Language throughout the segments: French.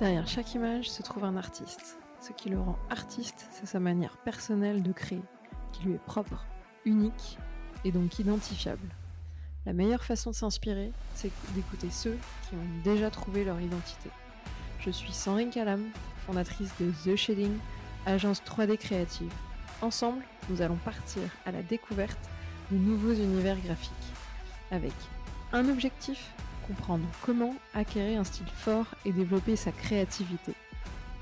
Derrière chaque image se trouve un artiste. Ce qui le rend artiste, c'est sa manière personnelle de créer, qui lui est propre, unique et donc identifiable. La meilleure façon de s'inspirer, c'est d'écouter ceux qui ont déjà trouvé leur identité. Je suis Sandrine Calam, fondatrice de The Shading, agence 3D créative. Ensemble, nous allons partir à la découverte de nouveaux univers graphiques. Avec un objectif, comprendre comment acquérir un style fort et développer sa créativité.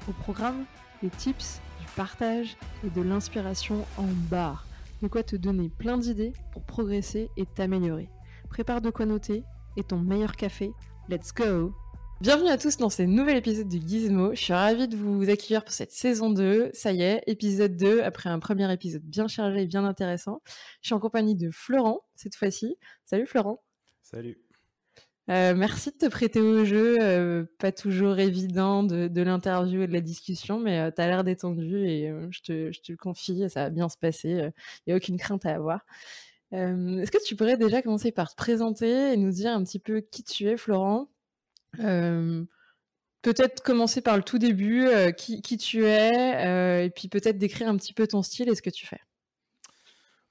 Au programme, des tips, du partage et de l'inspiration en barre. De quoi te donner plein d'idées pour progresser et t'améliorer. Prépare de quoi noter et ton meilleur café. Let's go Bienvenue à tous dans ce nouvel épisode de Gizmo. Je suis ravie de vous accueillir pour cette saison 2. Ça y est, épisode 2, après un premier épisode bien chargé et bien intéressant. Je suis en compagnie de Florent, cette fois-ci. Salut Florent. Salut. Euh, merci de te prêter au jeu, euh, pas toujours évident de, l'interview et de la discussion, mais euh, tu as l'air détendu et euh, je te, le confie, ça va bien se passer, il n'y a aucune crainte à avoir. Est-ce que tu pourrais déjà commencer par te présenter et nous dire un petit peu qui tu es, Florent? Peut-être commencer par le tout début, qui, tu es, et puis peut-être décrire un petit peu ton style et ce que tu fais.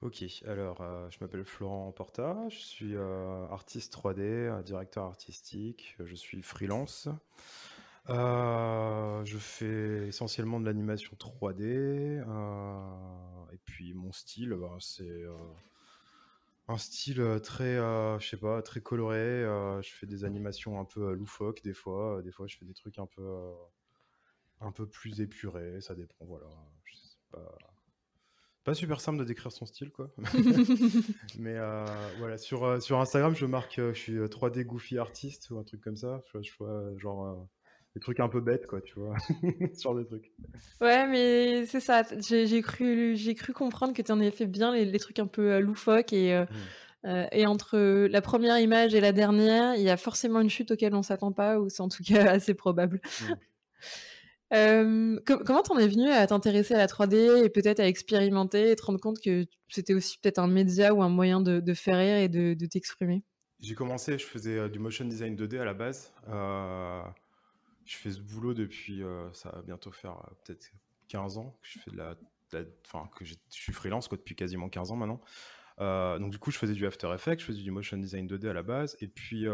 Ok, alors euh, je m'appelle Florent Porta, je suis euh, artiste 3D, euh, directeur artistique, je suis freelance. je fais essentiellement de l'animation 3D, et puis mon style, bah, c'est un style très, je sais pas, très coloré. je fais des animations un peu loufoques des fois, des fois je fais des trucs un peu, un peu plus épurés, ça dépend, voilà. Je sais pas pas super simple de décrire son style, quoi. Mais euh, voilà, sur, euh, sur Instagram, je marque euh, je suis 3D Goofy artiste ou un truc comme ça. Je, vois genre des trucs un peu bêtes, quoi, tu vois. ce genre de trucs. Ouais, mais c'est ça. J'ai cru, cru comprendre que tu en avais fait bien les, les trucs un peu loufoques et. Mmh. et entre la première image et la dernière, il y a forcément une chute auquel on s'attend pas, ou c'est en tout cas assez probable. Mmh. Comment t'en es venu à t'intéresser à la 3D et peut-être à expérimenter et te rendre compte que c'était aussi peut-être un média ou un moyen de, de faire rire et de, de t'exprimer? J'ai commencé, je faisais euh, du motion design 2D à la base. Euh, je fais ce boulot depuis, euh, ça va bientôt faire peut-être 15 ans que je fais de la, enfin que je suis freelance quoi, depuis quasiment 15 ans maintenant. donc du coup, je faisais du After Effects, je faisais du motion design 2D à la base et puis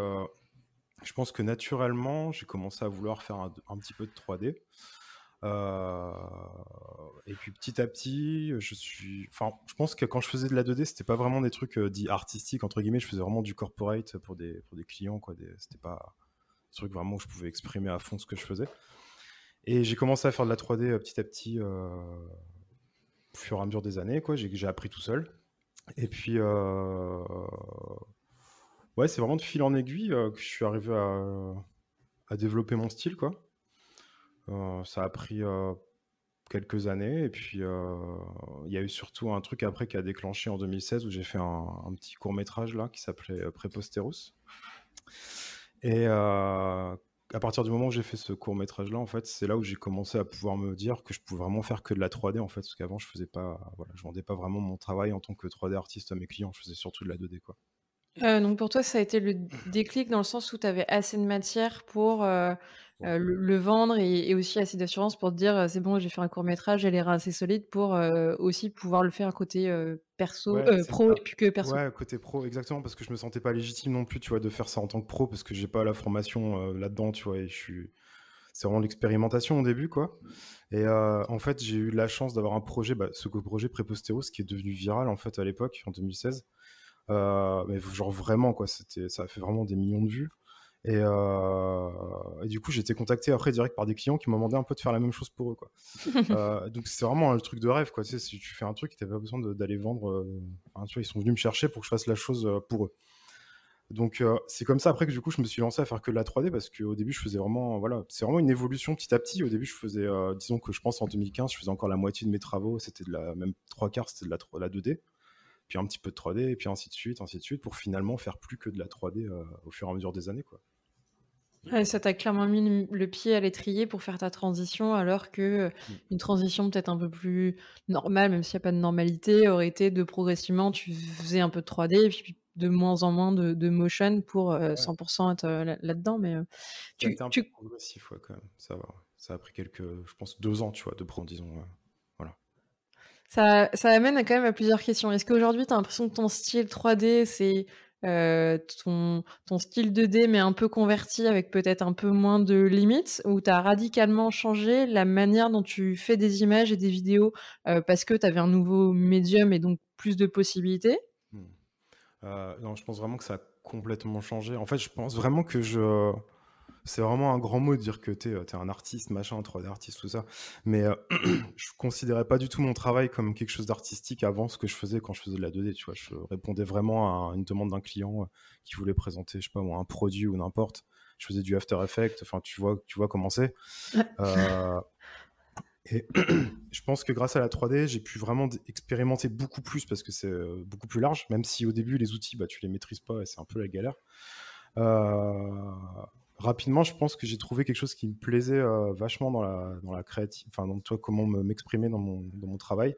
je pense que naturellement, j'ai commencé à vouloir faire un, petit peu de 3D. Euh, et puis petit à petit, je suis. Enfin, je pense que quand je faisais de la 2D, c'était pas vraiment des trucs euh, dits artistiques entre guillemets. Je faisais vraiment du corporate pour des pour des clients, quoi. C'était pas des trucs vraiment où je pouvais exprimer à fond ce que je faisais. Et j'ai commencé à faire de la 3D euh, petit à petit, au fur et à mesure des années, quoi. J'ai appris tout seul. Et puis, Ouais, c'est vraiment de fil en aiguille euh, que je suis arrivé à, développer mon style, quoi. Euh, ça a pris euh, quelques années, et puis il y a eu surtout un truc après qui a déclenché en 2016 où j'ai fait un, petit court métrage là qui s'appelait Préposterus. Et à partir du moment où j'ai fait ce court métrage là, en fait, c'est là où j'ai commencé à pouvoir me dire que je pouvais vraiment faire que de la 3D en fait, parce qu'avant je faisais pas, voilà, je vendais pas vraiment mon travail en tant que 3D artiste à mes clients, je faisais surtout de la 2D quoi. Euh, donc pour toi, ça a été le déclic dans le sens où tu avais assez de matière pour euh, euh, le, le, vendre et, et aussi assez d'assurance pour te dire c'est bon, j'ai fait un court métrage, j'ai l'air assez solide pour aussi pouvoir le faire côté perso, ouais, pro et puis que perso. Ouais, côté pro, exactement, parce que je me sentais pas légitime non plus, tu vois, de faire ça en tant que pro parce que j'ai pas la formation là-dedans, tu vois, et je suis. C'est vraiment l'expérimentation au début, quoi. Et en fait, j'ai eu la chance d'avoir un projet, bah, ce projet Prépostéros, qui est devenu viral en fait à l'époque, en 2016. Euh, mais genre vraiment, quoi, c'était, ça a fait vraiment des millions de vues. Et, euh, et, du coup, j'ai été contacté après direct par des clients qui m'ont demandé un peu de faire la même chose pour eux, quoi. euh, donc c'est vraiment un truc de rêve, quoi. Tu sais, si tu fais un truc, t'as pas besoin d'aller vendre. Euh, enfin, tu vois, ils sont venus me chercher pour que je fasse la chose pour eux. Donc c'est comme ça après que du coup je me suis lancé à faire que de la 3D parce qu'au début je faisais vraiment voilà c'est vraiment une évolution petit à petit. Au début je faisais disons que je pense en 2015 je faisais encore la moitié de mes travaux c'était de la même trois quarts c'était de la, la 2D puis un petit peu de 3D, et puis ainsi de suite, ainsi de suite, pour finalement faire plus que de la 3D euh, au fur et à mesure des années. Quoi. Ouais, ça t'a clairement mis le pied à l'étrier pour faire ta transition, alors que mmh. une transition peut-être un peu plus normale, même s'il n'y a pas de normalité, aurait été de progressivement, tu faisais un peu de 3D, et puis de moins en moins de, motion pour 100% être là-dedans. Mais tu, un tu... progressif, quand même. Ça va. Ça a pris quelques, je pense, deux ans, tu vois, de prendre, disons. Ça, amène quand même à plusieurs questions. Est-ce qu'aujourd'hui, tu as l'impression que ton style 3D, c'est euh, ton, ton style 2D, mais un peu converti avec peut-être un peu moins de limites, ou tu as radicalement changé la manière dont tu fais des images et des vidéos euh, parce que tu avais un nouveau médium et donc plus de possibilités? Hmm. euh, Non, je pense vraiment que ça a complètement changé. En fait, je pense vraiment que je c'est vraiment un grand mot de dire que tu es, euh, un artiste, machin, 3D artiste, tout ça. Mais euh, je considérais pas du tout mon travail comme quelque chose d'artistique avant ce que je faisais quand je faisais de la 2D. Tu vois, je répondais vraiment à une demande d'un client euh, qui voulait présenter, je sais pas moi, un produit ou n'importe. Je faisais du After Effects. Enfin, tu vois, tu vois comment c'est. et je pense que grâce à la 3D, j'ai pu vraiment expérimenter beaucoup plus parce que c'est beaucoup plus large, même si au début, les outils, bah, tu les maîtrises pas et c'est un peu la galère. Euh, rapidement, je pense que j'ai trouvé quelque chose qui me plaisait euh, vachement dans la, dans la créative, enfin, dans toi, comment m'exprimer dans mon, dans mon travail.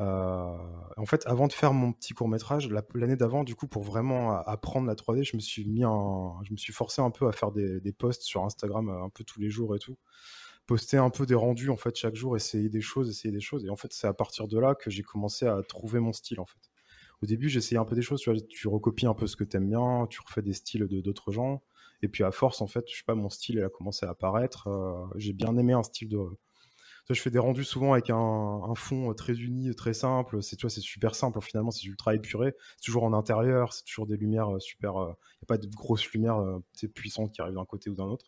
Euh, en fait, avant de faire mon petit court métrage, l'année d'avant, du coup, pour vraiment apprendre la 3D, je me suis mis je me suis forcé un peu à faire des, posts sur Instagram euh, un peu tous les jours et tout, poster un peu des rendus en fait chaque jour, essayer des choses, essayer des choses. Et en fait, c'est à partir de là que j'ai commencé à trouver mon style en fait. Au début, j'essayais un peu des choses, tu, vois, tu recopies un peu ce que tu aimes bien, tu refais des styles de d'autres gens. Et puis à force, en fait, je sais pas, mon style a commencé à apparaître. Euh, j'ai bien aimé un style de. je fais des rendus souvent avec un, fond très uni, très simple. C'est, tu vois, c'est super simple. Finalement, c'est ultra épuré. C'est toujours en intérieur. C'est toujours des lumières euh, super. Il euh, n'y a pas de grosses lumières puissantes qui arrivent d'un côté ou d'un autre.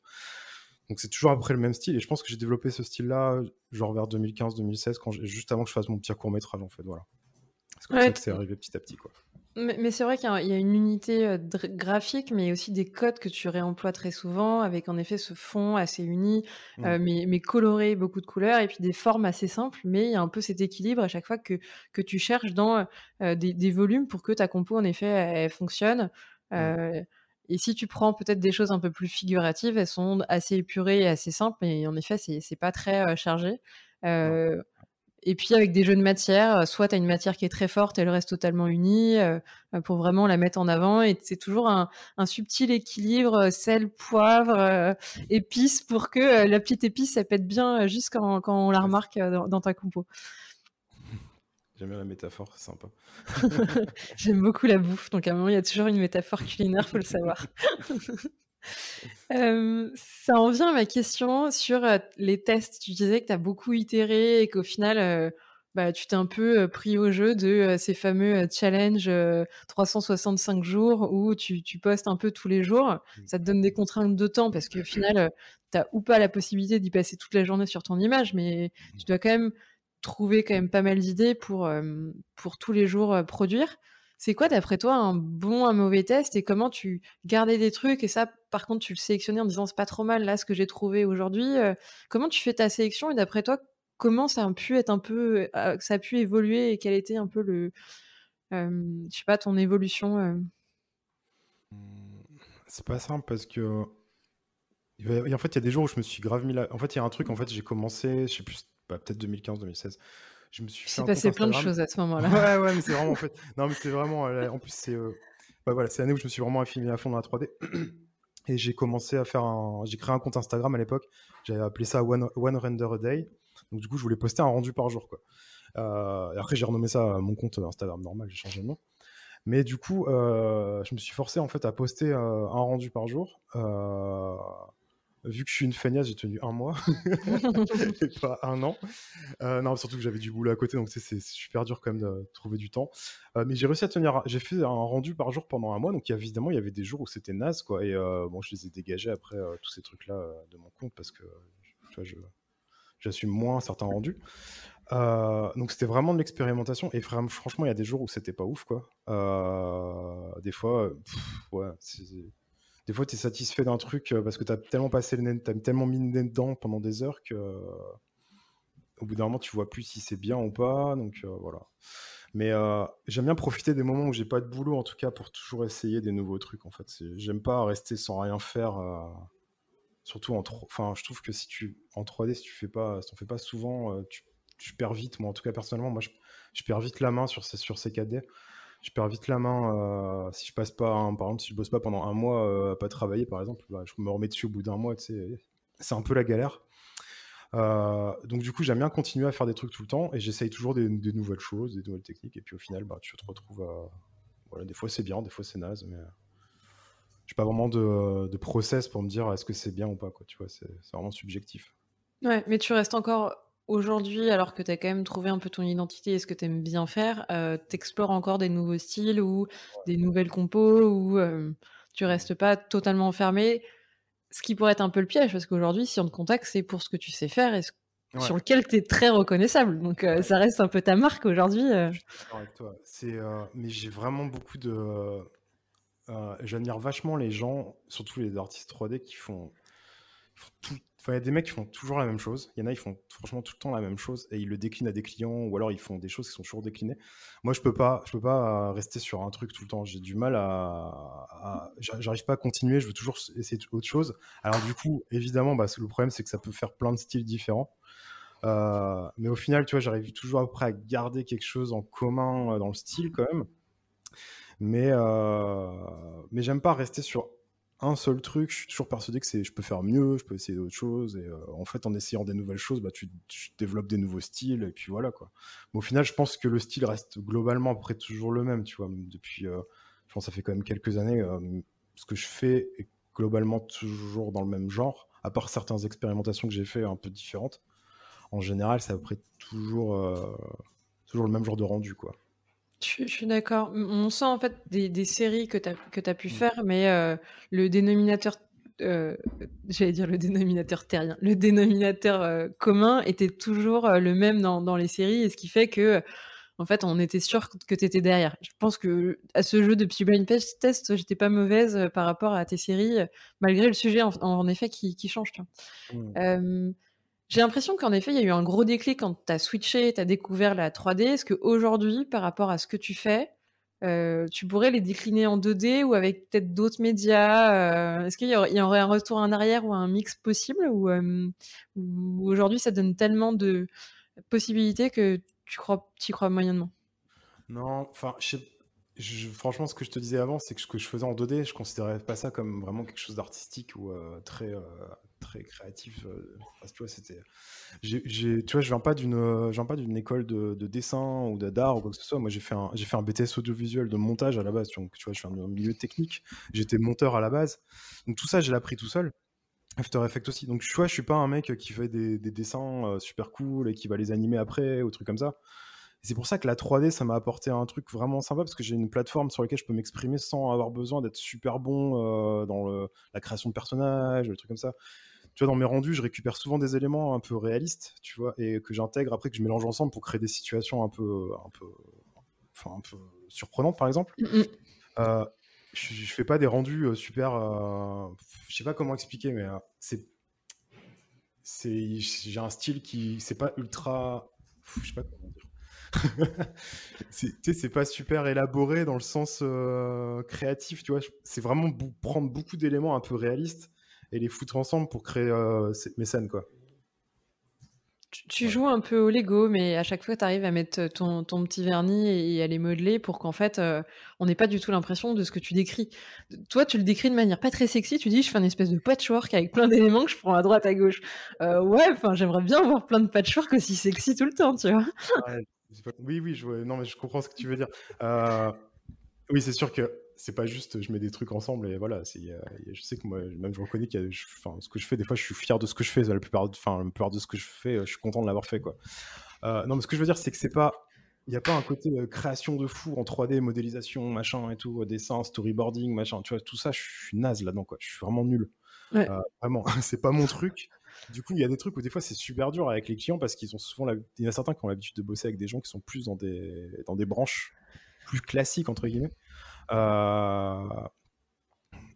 Donc c'est toujours après le même style. Et je pense que j'ai développé ce style-là, genre vers 2015-2016, quand juste avant que je fasse mon petit court métrage, en fait. Voilà. Parce que c'est arrivé petit à petit, quoi. Mais, c'est vrai qu'il y, a une unité euh, graphique, mais aussi des codes que tu réemploies très souvent, avec en effet ce fond assez uni, euh, mmh. mais, coloré, beaucoup de couleurs, et puis des formes assez simples, mais il y a un peu cet équilibre à chaque fois que, que tu cherches dans euh, des, volumes pour que ta compo, en effet, elle, fonctionne. Mmh. et si tu prends peut-être des choses un peu plus figuratives, elles sont assez épurées et assez simples, mais en effet, c'est pas très chargé. Et puis avec des jeux de matière, euh, soit tu as une matière qui est très forte elle reste totalement unie euh, euh, pour vraiment la mettre en avant. Et c'est toujours un, subtil équilibre sel, poivre, épices pour que la petite épice, elle pète bien juste quand, on la remarque dans, ta compo. J'aime bien la métaphore, c'est sympa. J'aime beaucoup la bouffe, donc à un moment, il y a toujours une métaphore culinaire, faut le savoir. ça en vient à ma question sur les tests. Tu disais que tu as beaucoup itéré et qu'au final, bah, tu t'es un peu pris au jeu de ces fameux challenges 365 jours où tu, postes un peu tous les jours. Ça te donne des contraintes de temps parce qu'au final, tu n'as ou pas la possibilité d'y passer toute la journée sur ton image, mais mmh. tu dois quand même trouver quand même pas mal d'idées pour, pour tous les jours produire. C'est quoi, d'après toi, un bon, un mauvais test et comment tu gardais des trucs et ça, par contre, tu le sélectionnais en disant c'est pas trop mal là ce que j'ai trouvé aujourd'hui. Euh, comment tu fais ta sélection et d'après toi, comment ça a pu être un peu, euh, ça a pu évoluer et quel était un peu le, euh, je sais pas, ton évolution mmh, C'est pas simple parce que en fait, il y a des jours où je me suis grave mis là. En fait, il y a un truc, en fait, j'ai commencé, je sais plus, bah, peut-être 2015-2016 je me suis passé plein de choses à ce moment-là. Ouais, ouais, mais c'est vraiment en fait. Non, mais c'est vraiment. Euh, en plus, c'est. Euh, voilà, c'est l'année où je me suis vraiment affilié à fond dans la 3D. Et j'ai commencé à faire un. J'ai créé un compte Instagram à l'époque. J'avais appelé ça One, Render a Day. Donc, du coup, je voulais poster un rendu par jour, quoi. Euh, et après, j'ai renommé ça à mon compte Instagram normal. J'ai changé de nom. Mais du coup, je me suis forcé en fait à poster un rendu par jour vu que je suis une feignasse, j'ai tenu un mois, et pas un an. Euh, non, surtout que j'avais du boulot à côté, donc c'est super dur quand même de trouver du temps. Euh, mais j'ai réussi à tenir, j'ai fait un rendu par jour pendant un mois, donc évidemment, il y avait des jours où c'était naze, quoi. Et euh, bon, je les ai dégagés après tous ces trucs-là de mon compte parce que, tu vois, j'assume moins certains rendus. donc c'était vraiment de l'expérimentation et franchement il y a des jours où c'était pas ouf quoi. des fois, ouais, c'est des fois, tu es satisfait d'un truc euh, parce que tu as tellement passé le nez, tellement mis le nez dedans pendant des heures que euh, au bout d'un moment, tu vois plus si c'est bien ou pas. Donc euh, voilà. Mais j'aime bien profiter des moments où j'ai pas de boulot, en tout cas, pour toujours essayer des nouveaux trucs. En fait, j'aime pas rester sans rien faire. surtout en enfin, je trouve que si tu en 3D, si tu fais pas, si fais pas souvent, tu, perds vite. Moi, en tout cas, personnellement, moi, je, perds vite la main sur ces, sur ces 4D je perds vite la main si je passe pas, par exemple, si je bosse pas pendant un mois à pas travailler, par exemple, bah, je me remets dessus au bout d'un mois, c'est un peu la galère. donc du coup, j'aime bien continuer à faire des trucs tout le temps et j'essaye toujours des, nouvelles choses, des nouvelles techniques. Et puis au final, bah, tu te retrouves. Voilà, des fois c'est bien, des fois c'est naze, mais j'ai pas vraiment de, de, process pour me dire est-ce que c'est bien ou pas. Quoi, tu vois, c'est vraiment subjectif. Ouais, mais tu restes encore aujourd'hui, alors que tu as quand même trouvé un peu ton identité et ce que tu aimes bien faire, euh, t'explores encore des nouveaux styles ou des nouvelles compos ou euh, tu restes pas totalement enfermé. Ce qui pourrait être un peu le piège, parce qu'aujourd'hui, si on te contacte, c'est pour ce que tu sais faire et sur lequel tu es très reconnaissable. Donc euh, ça reste un peu ta marque aujourd'hui. Je suis d'accord avec toi. mais j'ai vraiment beaucoup de. J'admire vachement les gens, surtout les artistes 3D qui font, font tout il y a des mecs qui font toujours la même chose. Il y en a, ils font franchement tout le temps la même chose et ils le déclinent à des clients ou alors ils font des choses qui sont toujours déclinées. Moi, je peux pas, je peux pas rester sur un truc tout le temps. J'ai du mal à, j'arrive pas à continuer. Je veux toujours essayer autre chose. Alors du coup, évidemment, bah, le problème, c'est que ça peut faire plein de styles différents. Euh, mais au final, tu vois, j'arrive toujours après à garder quelque chose en commun euh, dans le style quand même. Mais, euh, mais j'aime pas rester sur un seul truc, je suis toujours persuadé que c'est je peux faire mieux, je peux essayer d'autres choses. Et euh, en fait, en essayant des nouvelles choses, bah, tu, développes des nouveaux styles. Et puis voilà quoi. Mais au final, je pense que le style reste globalement à peu près toujours le même. Tu vois, depuis, euh, je pense, ça fait quand même quelques années. Euh, ce que je fais est globalement toujours dans le même genre, à part certaines expérimentations que j'ai fait un peu différentes. En général, c'est à près toujours, toujours le même genre de rendu quoi. Je, suis d'accord. On sent en fait des, séries que tu as, que as pu mmh. faire, mais euh, le dénominateur, euh, j'allais dire le dénominateur terrien, le dénominateur euh, commun était toujours le même dans, les séries, et ce qui fait que, en fait, on était sûr que tu étais derrière. Je pense que à ce jeu de petit blind test, j'étais pas mauvaise par rapport à tes séries, malgré le sujet en, effet qui, change. Mmh. J'ai l'impression qu'en effet, il y a eu un gros déclic quand tu as switché, tu as découvert la 3D. Est-ce qu'aujourd'hui, par rapport à ce que tu fais, euh, tu pourrais les décliner en 2D ou avec peut-être d'autres médias euh, Est-ce qu'il y, aurait un retour en arrière ou un mix possible Ou, euh, aujourd'hui, ça donne tellement de possibilités que tu crois, y crois moyennement? Non, enfin, franchement, ce que je te disais avant, c'est que ce que je faisais en 2D, je considérais pas ça comme vraiment quelque chose d'artistique ou très très créatif. Euh, tu vois, c'était. tu vois, je viens pas d'une, viens pas d'une école de, dessin ou d'art ou quoi que ce soit. Moi, j'ai fait un, j'ai fait un BTS audiovisuel de montage à la base. Donc, tu vois, je suis un milieu technique. J'étais monteur à la base. Donc tout ça, j'ai appris tout seul. After Effects aussi. Donc, tu vois, je suis pas un mec qui fait des, dessins euh, super cool et qui va les animer après ou trucs comme ça. C'est pour ça que la 3D, ça m'a apporté un truc vraiment sympa parce que j'ai une plateforme sur laquelle je peux m'exprimer sans avoir besoin d'être super bon euh, dans la création de personnages, des trucs comme ça tu vois, dans mes rendus, je récupère souvent des éléments un peu réalistes, tu vois, et que j'intègre après, que je mélange ensemble pour créer des situations un peu, un peu, enfin, un peu surprenantes, par exemple. Mm, mm. Euh, je, je, fais pas des rendus euh, super, euh, je sais pas comment expliquer, mais c'est, c'est, j'ai un style qui, c'est pas ultra, je sais pas comment dire. c'est pas super élaboré dans le sens créatif, tu vois. C'est vraiment prendre beaucoup d'éléments un peu réalistes et les foutre ensemble pour créer euh, mes scènes, quoi. Tu, joues un peu au Lego, mais à chaque fois, tu arrives à mettre ton, ton, petit vernis et à les modeler pour qu'en fait, euh, on n'ait pas du tout l'impression de ce que tu décris. Toi, tu le décris de manière pas très sexy. Tu dis, je fais une espèce de patchwork avec plein d'éléments que je prends à droite, à gauche. Euh, ouais, j'aimerais bien voir plein de patchwork aussi sexy tout le temps, tu vois. Oui, oui, je, non, mais je comprends ce que tu veux dire. oui, c'est sûr que c'est pas juste je mets des trucs ensemble et voilà. Je sais que moi, même je reconnais que ce que je fais, des fois, je suis fier de ce que je fais. La plupart, enfin, la plupart de ce que je fais, je suis content de l'avoir fait, quoi. Euh, non, mais ce que je veux dire, c'est que c'est pas, il n'y a pas un côté euh, création de fou en 3D, modélisation, machin et tout, dessin, storyboarding, machin. Tu vois, tout ça, je suis naze là-dedans, quoi. Je suis vraiment nul. Euh, vraiment, c'est pas mon truc. Du coup, il y a des trucs où des fois c'est super dur avec les clients parce qu'ils ont souvent, il y en a certains qui ont l'habitude de bosser avec des gens qui sont plus dans des, dans des branches plus classiques entre guillemets. Euh,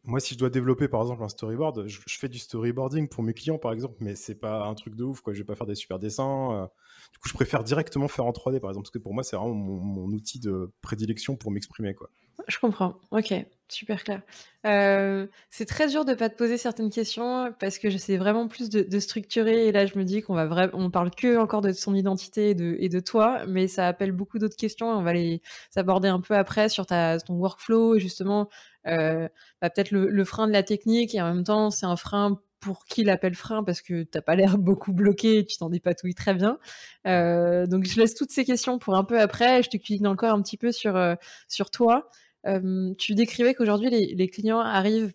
moi, si je dois développer par exemple un storyboard, je, fais du storyboarding pour mes clients par exemple, mais c'est pas un truc de ouf quoi. Je vais pas faire des super dessins. Euh. Du coup, je préfère directement faire en 3D par exemple, parce que pour moi, c'est vraiment mon, outil de prédilection pour m'exprimer quoi. Je comprends. Ok, super clair. Euh, c'est très dur de pas te poser certaines questions parce que j'essaie vraiment plus de, structurer et là je me dis qu'on va on parle que encore de son identité et de, et toi, mais ça appelle beaucoup d'autres questions et on va les aborder un peu après sur ton workflow et justement euh, bah, peut-être le, frein de la technique et en même temps c'est un frein pour qui l'appelle frein parce que t'as pas l'air beaucoup bloqué et tu t'en dépatouilles très bien. Euh, donc je laisse toutes ces questions pour un peu après. Je te cuisine encore un petit peu sur, sur toi tu décrivais qu'aujourd'hui les, clients arrivent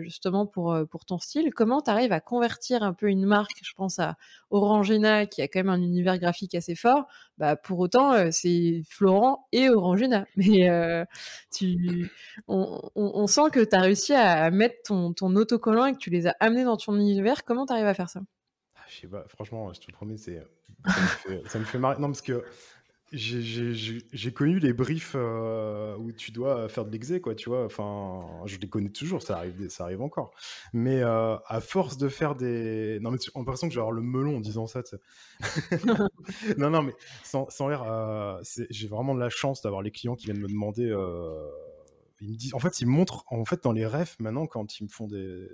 justement pour, ton style. Comment tu arrives à convertir un peu une marque Je pense à Orangina qui a quand même un univers graphique assez fort. Bah, pour autant, c'est Florent et Orangina. Mais on, sent que tu as réussi à mettre ton, autocollant et que tu les as amenés dans ton univers. Comment tu arrives à faire ça? Ah, Je sais pas, franchement, je te promets, c'est, ça, me fait, ça me fait marrer. Non, parce que j'ai connu les briefs euh, où tu dois faire de l'exé, quoi, tu vois. Enfin, je les connais toujours, ça arrive, ça arrive encore. Mais euh, à force de faire des. Non, mais en l'impression que je vais avoir le melon en disant ça, non, non, mais sans, sans l'air, euh, j'ai vraiment de la chance d'avoir les clients qui viennent me demander. ils me disent, en fait, ils montrent, en fait, dans les refs, maintenant, quand ils me font des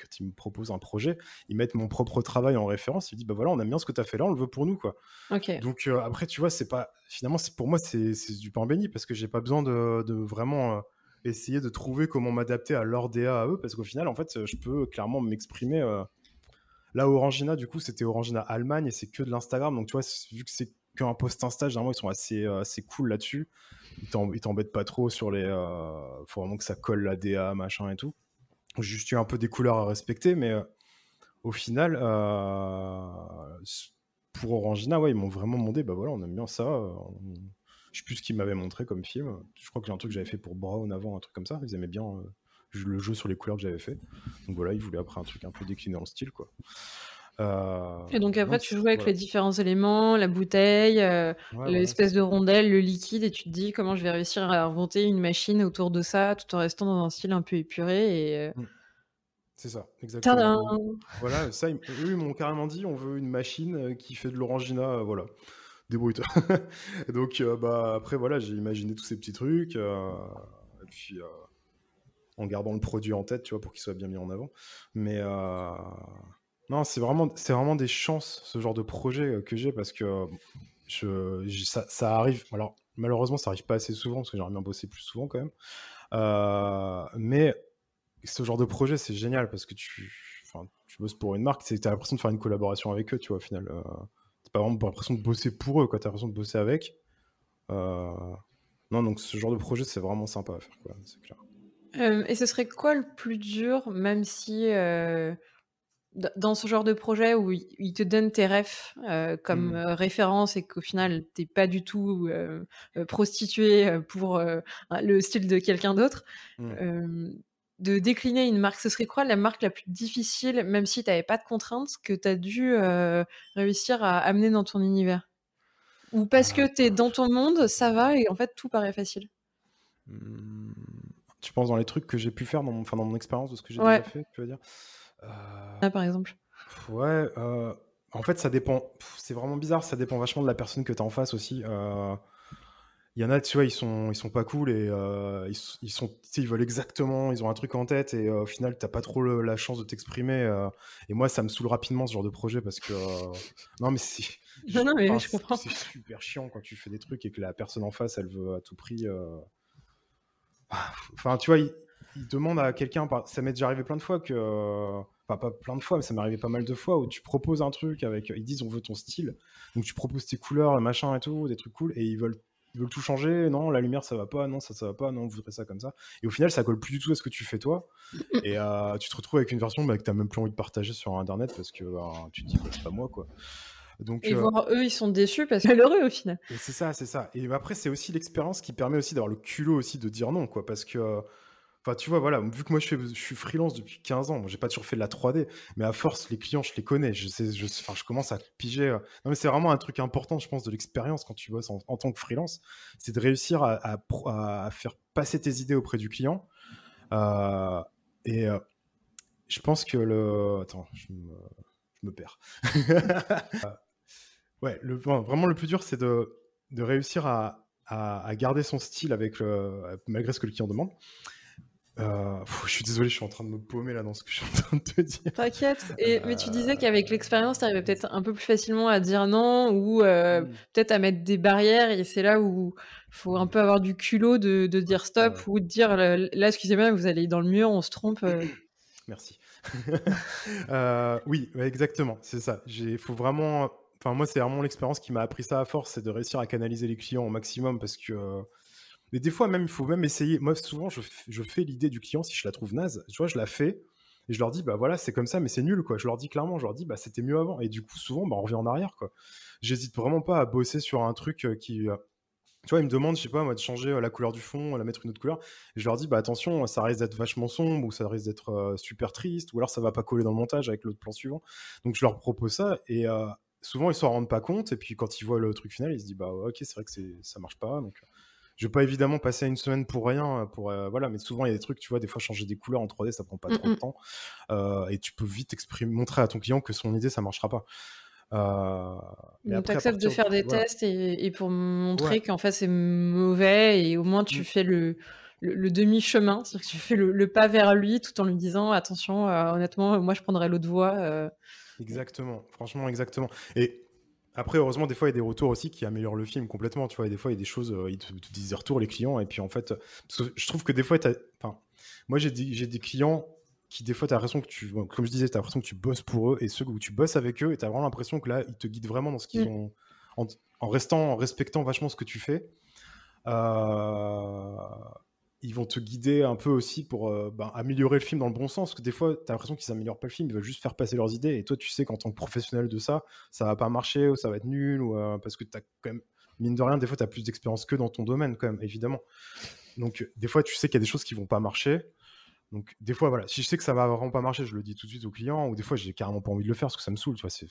quand ils me proposent un projet, ils mettent mon propre travail en référence. Ils disent bah voilà, on aime bien ce que tu as fait là, on le veut pour nous quoi. Donc euh, après, tu vois, c'est pas finalement, c'est pour moi, c'est du pain béni parce que j'ai pas besoin de, vraiment euh, essayer de trouver comment m'adapter à leur DA à eux parce qu'au final, en fait, je peux clairement m'exprimer. Euh, là, Orangina, du coup, c'était Orangina Allemagne et c'est que de l'Instagram. Donc tu vois, vu que c'est qu'un post Insta, généralement, ils sont assez, assez cool là-dessus. Ils t'embêtent pas trop sur les. faut vraiment que ça colle la DA, machin et tout juste un peu des couleurs à respecter, mais euh, au final, euh, pour Orangina, ouais, ils m'ont vraiment demandé, bah voilà, on aime bien ça. Euh, je sais plus ce qu'ils m'avaient montré comme film. Je crois que j'ai un truc que j'avais fait pour Brown avant, un truc comme ça. Ils aimaient bien le jeu sur les couleurs que j'avais fait. Donc voilà, ils voulaient après un truc un peu décliné en style. Et donc après, tu joues avec les différents éléments, la bouteille, l'espèce de rondelle, le liquide, et tu te dis comment je vais réussir à inventer une machine autour de ça, tout en restant dans un style un peu épuré. Et, mmh. C'est ça, exactement. Voilà, ça, eux, ils m'ont carrément dit, on veut une machine qui fait de l'orangina, voilà, débrouille-toi. donc, bah, après, voilà, j'ai imaginé tous ces petits trucs, et puis, en gardant le produit en tête, tu vois, pour qu'il soit bien mis en avant. Mais, non, c'est vraiment, c'est vraiment des chances, ce genre de projet que j'ai, parce que je, ça, arrive, alors, malheureusement, ça arrive pas assez souvent, parce que j'aimerais bien bosser plus souvent, quand même. mais ce genre de projet, c'est génial parce que tu, tu bosses pour une marque, tu as l'impression de faire une collaboration avec eux, tu vois, au final. Euh, c'est pas vraiment l'impression de bosser pour eux. Tu as l'impression de bosser avec. Euh, non, donc ce genre de projet, c'est vraiment sympa à faire, quoi, c'est clair. Euh, et ce serait quoi le plus dur, même si dans ce genre de projet où ils te donnent tes refs comme mmh. référence et qu'au final, t'es pas du tout prostitué pour le style de quelqu'un d'autre, mmh. de décliner une marque, ce serait quoi la marque la plus difficile, même si tu n'avais pas de contraintes, que tu as dû euh, réussir à amener dans ton univers? Ou parce que tu es dans ton monde, ça va et en fait tout paraît facile? Mmh, Tu penses dans les trucs que j'ai pu faire dans mon, dans mon expérience de ce que j'ai déjà fait, tu veux dire? Euh, ah, par exemple Ouais, euh, en fait ça dépend, c'est vraiment bizarre, ça dépend vachement de la personne que tu as en face aussi il y en a, tu vois, ils sont, ils sont pas cool et euh, ils, ils, sont, ils veulent exactement, ils ont un truc en tête et euh, au final, t'as pas trop la chance de t'exprimer. Euh. et moi, ça me saoule rapidement ce genre de projet parce que non, mais c'est, non, non, mais je comprends. C'est super chiant quand tu fais des trucs et que la personne en face, elle veut à tout prix. Enfin, tu vois, il, demande à quelqu'un, ça m'est déjà arrivé plein de fois que, pas plein de fois, mais ça m'est arrivé pas mal de fois où tu proposes un truc avec, ils disent on veut ton style, donc tu proposes tes couleurs, machin et tout, des trucs cool, et ils veulent ils veulent tout changer, non, la lumière ça va pas, non, ça ça va pas, non, on voudrait ça comme ça. Et au final, ça colle plus du tout à ce que tu fais toi. et euh, tu te retrouves avec une version bah, que tu même plus envie de partager sur internet parce que bah, tu te dis, bah, c'est pas moi quoi. Donc, et euh, voir eux, ils sont déçus parce que malheureux au final. C'est ça, c'est ça. Et après, c'est aussi l'expérience qui permet aussi d'avoir le culot aussi de dire non, quoi, parce que Enfin, tu vois, voilà, vu que moi je, suis freelance depuis 15 ans, moi j'ai pas toujours fait de la 3D, mais à force, les clients, je les connais, je, sais, je, je commence à piger. Euh. Non, mais c'est vraiment un truc important, je pense, de l'expérience quand tu bosses en, tant que freelance, c'est de réussir à, faire passer tes idées auprès du client. Euh, et euh, je pense que le. Attends, je me, perds. ouais, vraiment le plus dur, c'est de, réussir à, garder son style malgré ce que le client demande. Euh, je suis désolé, je suis en train de me paumer là dans ce que je suis en train de te dire. T'inquiète. Et, mais tu disais qu'avec l'expérience, tu arrivais peut-être un peu plus facilement à dire non ou euh, mm. peut-être à mettre des barrières. Et c'est là où il faut un peu avoir du culot de, de dire stop ou de dire là, excusez-moi, vous allez dans le mur, on se trompe. Euh. Merci. oui, exactement, c'est ça. Il faut vraiment. Enfin, moi, c'est vraiment l'expérience qui m'a appris ça à force, c'est de réussir à canaliser les clients au maximum parce que mais des fois, même, il faut même essayer. Moi, souvent, je, je fais l'idée du client si je la trouve naze. Tu vois, je la fais et je leur dis, bah voilà, c'est comme ça, mais c'est nul, quoi. Je leur dis clairement, je leur dis, bah c'était mieux avant. Et du coup, souvent, bah, on revient en arrière, quoi. J'hésite vraiment pas à bosser sur un truc euh, qui. Euh, tu vois, ils me demandent, je sais pas, moi, de changer euh, la couleur du fond, la mettre une autre couleur. Et je leur dis, bah attention, ça risque d'être vachement sombre, ou ça risque d'être super triste, ou alors ça va pas coller dans le montage avec l'autre plan suivant. Donc je leur propose ça, et souvent ils s'en rendent pas compte, et puis quand ils voient le truc final, ils se disent, bah ok, c'est vrai que ça marche pas. Donc je vais pas évidemment passer une semaine pour rien, euh, pour euh, voilà, mais souvent il y a des trucs, tu vois, des fois changer des couleurs en 3D, ça prend pas trop de temps, euh, et tu peux vite exprimer, montrer à ton client que son idée ça marchera pas. Donc tu acceptes de faire des tests et, pour montrer qu'en fait c'est mauvais et au moins tu mmh. fais le, le, demi-chemin, c'est-à-dire que tu fais le, pas vers lui tout en lui disant attention, honnêtement, moi je prendrais l'autre voie. Exactement, franchement exactement. Et après, heureusement, des fois, il y a des retours aussi qui améliorent le film complètement. Tu vois, et des fois, il y a des choses, euh, ils te, disent des retours, les clients. Et puis, en fait, je trouve que des fois, enfin, moi, j'ai des, des clients qui, des fois, tu as l'impression que tu, comme je disais, tu as l'impression que tu bosses pour eux. Et ceux où tu bosses avec eux, et tu as vraiment l'impression que là, ils te guident vraiment dans ce qu'ils mm. ont, en, restant, en respectant vachement ce que tu fais. Euh, ils vont te guider un peu aussi pour euh, ben, améliorer le film dans le bon sens. Parce que des fois, tu as l'impression qu'ils améliorent pas le film, ils veulent juste faire passer leurs idées. Et toi, tu sais qu'en tant que professionnel de ça, ça va pas marcher ou ça va être nul. Ou, euh, parce que tu as quand même, mine de rien, des fois, tu as plus d'expérience que dans ton domaine, quand même, évidemment. Donc, des fois, tu sais qu'il y a des choses qui vont pas marcher. Donc, des fois, voilà, si je sais que ça va vraiment pas marcher, je le dis tout de suite au client, ou des fois, j'ai carrément pas envie de le faire parce que ça me saoule, tu vois, c'est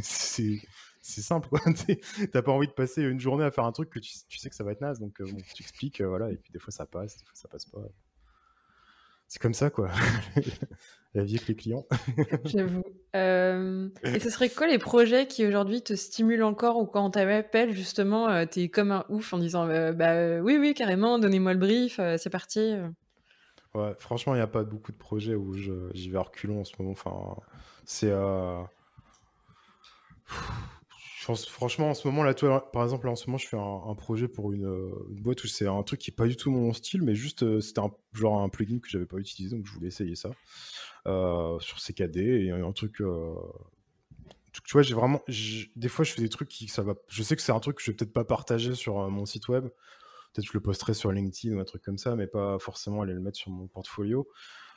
simple, quoi. T'as pas envie de passer une journée à faire un truc que tu, sais que ça va être naze, donc euh, tu expliques, euh, voilà, et puis des fois, ça passe, des fois, ça passe pas. C'est comme ça, quoi. La vie avec les clients. J'avoue. Euh, et ce serait quoi les projets qui aujourd'hui te stimulent encore ou quand on t'appelle, justement, t'es comme un ouf en disant bah oui, oui, carrément, donnez-moi le brief, c'est parti franchement, il n'y a pas beaucoup de projets où j'y vais à reculons en ce moment. Enfin, c'est. Euh, franchement, en ce moment, là, toi, par exemple, en ce moment, je fais un, projet pour une, boîte où c'est un truc qui n'est pas du tout mon style, mais juste, euh, c'était un, genre un plugin que j'avais pas utilisé, donc je voulais essayer ça euh, sur CKD et un truc. tu vois, j'ai vraiment. Des fois, je fais des trucs qui. Ça va, je sais que c'est un truc que je vais peut-être pas partager sur mon site web peut-être je le posterai sur LinkedIn ou un truc comme ça, mais pas forcément aller le mettre sur mon portfolio.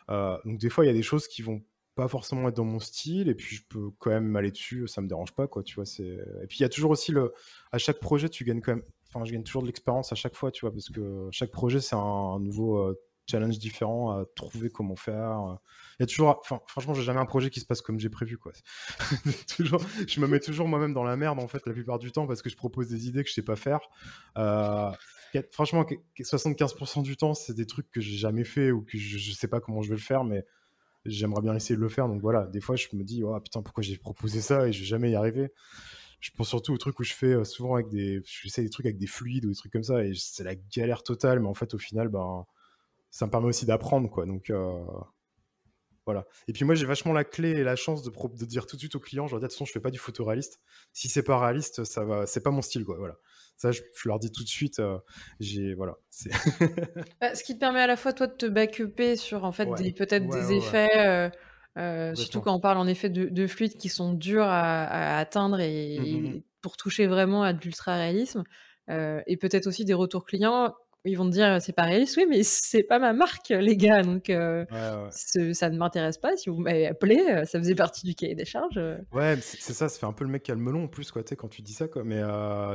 Euh, donc des fois, il y a des choses qui vont pas forcément être dans mon style, et puis je peux quand même aller dessus, ça me dérange pas, quoi, tu vois. C'est... Et puis il y a toujours aussi le, à chaque projet, tu gagnes quand même, enfin, je gagne toujours de l'expérience à chaque fois, tu vois, parce que chaque projet, c'est un, nouveau euh, challenge différent à trouver comment faire. Il y a toujours, enfin, franchement, j'ai jamais un projet qui se passe comme j'ai prévu, quoi. je me mets toujours moi-même dans la merde, en fait, la plupart du temps, parce que je propose des idées que je sais pas faire. Euh, franchement, 75% du temps, c'est des trucs que j'ai jamais fait ou que je, je, sais pas comment je vais le faire, mais j'aimerais bien essayer de le faire. Donc voilà, des fois, je me dis, oh putain, pourquoi j'ai proposé ça et je vais jamais y arriver. Je pense surtout aux trucs où je fais euh, souvent avec des, j'essaie des trucs avec des fluides ou des trucs comme ça et c'est la galère totale, mais en fait, au final, ben, ça me permet aussi d'apprendre, quoi. Donc, euh, voilà. Et puis moi, j'ai vachement la clé et la chance de, de, dire tout de suite au client, je leur dis, attention, je fais pas du photoréaliste. Si c'est pas réaliste, ça va, c'est pas mon style, quoi. Voilà. Ça, je, leur dis tout de suite. Euh, j'ai voilà. Bah, ce qui te permet à la fois toi de te backuper sur en fait peut-être des effets. Euh, euh, surtout quand on parle en effet de, fluides qui sont durs à, atteindre et, mmh, mmh, mmh. pour toucher vraiment à de l'ultra réalisme et peut-être aussi des retours clients ils vont te dire c'est pas réaliste, oui, mais c'est pas ma marque, les gars, donc euh, ça ne m'intéresse pas. Si vous m'avez appelé, euh, ça faisait partie du cahier des charges. Euh. Ouais, c'est ça, ça fait un peu le mec qui a le melon en plus, quoi, quand tu dis ça, quoi. Mais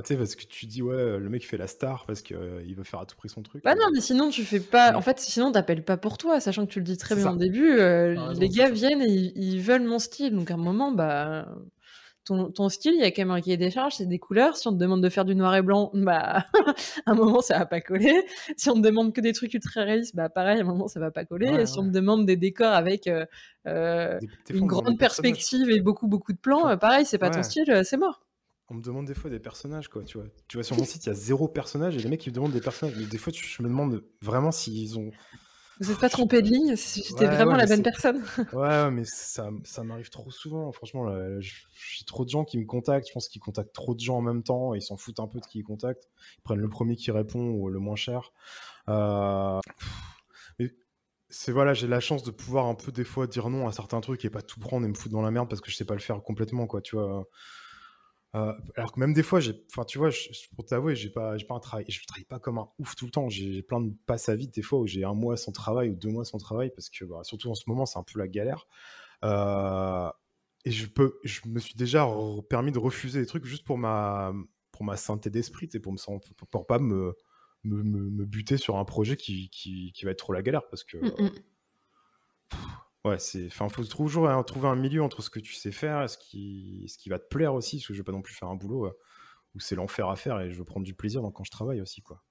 tu sais, parce que tu dis, ouais, le mec fait la star parce qu'il il veut faire à tout prix son truc. Bah non, mais sinon, tu fais pas. En fait, sinon, t'appelles pas pour toi, sachant que tu le dis très bien au début. les gars viennent et ils, ils veulent mon style, donc à un moment, bah ton, style, il y a quand même un cahier des charges, c'est des couleurs. Si on te demande de faire du noir et blanc, bah, à un moment, ça va pas coller. Si on te demande que des trucs ultra réalistes, bah, pareil, à un moment, ça va pas coller. et si on te demande des décors avec euh, euh, une grande perspective et beaucoup, beaucoup de plans, pareil, c'est pas ton style, c'est mort. on me demande des fois des personnages, quoi, tu vois. Tu vois, sur mon site, il y a zéro personnage et les mecs, qui me demandent des personnages. Mais des fois, je me demande vraiment s'ils ont. Vous n'êtes pas trompé de ligne C'était vraiment la bonne personne Ouais, mais ça, ça m'arrive trop souvent. Franchement, j'ai trop de gens qui me contactent. Je pense qu'ils contactent trop de gens en même temps. ils s'en foutent un peu de qui ils contactent. Ils prennent le premier qui répond ou le moins cher. Euh, c'est voilà, j'ai la chance de pouvoir un peu des fois dire non à certains trucs et pas tout prendre et me foutre dans la merde parce que je sais pas le faire complètement, quoi, tu vois. Euh, alors que même des fois, enfin, tu vois, pour t'avouer, j'ai pas, pas un travail, je travaille pas comme un ouf tout le temps. J'ai plein de passes à vide des fois où j'ai un mois sans travail ou deux mois sans travail parce que, bah, surtout en ce moment, c'est un peu la galère. Euh, et je peux, je me suis déjà permis de refuser des trucs juste pour ma, pour ma santé d'esprit, pour me, pour, pour pas me, me, me, buter sur un projet qui, qui, qui, va être trop la galère parce que. Mmh, mmh. Ouais, c'est. Enfin, faut toujours trouver un milieu entre ce que tu sais faire et ce qui, ce qui va te plaire aussi, parce que je veux pas non plus faire un boulot euh, où c'est l'enfer à faire et je veux prendre du plaisir quand je travaille aussi, quoi.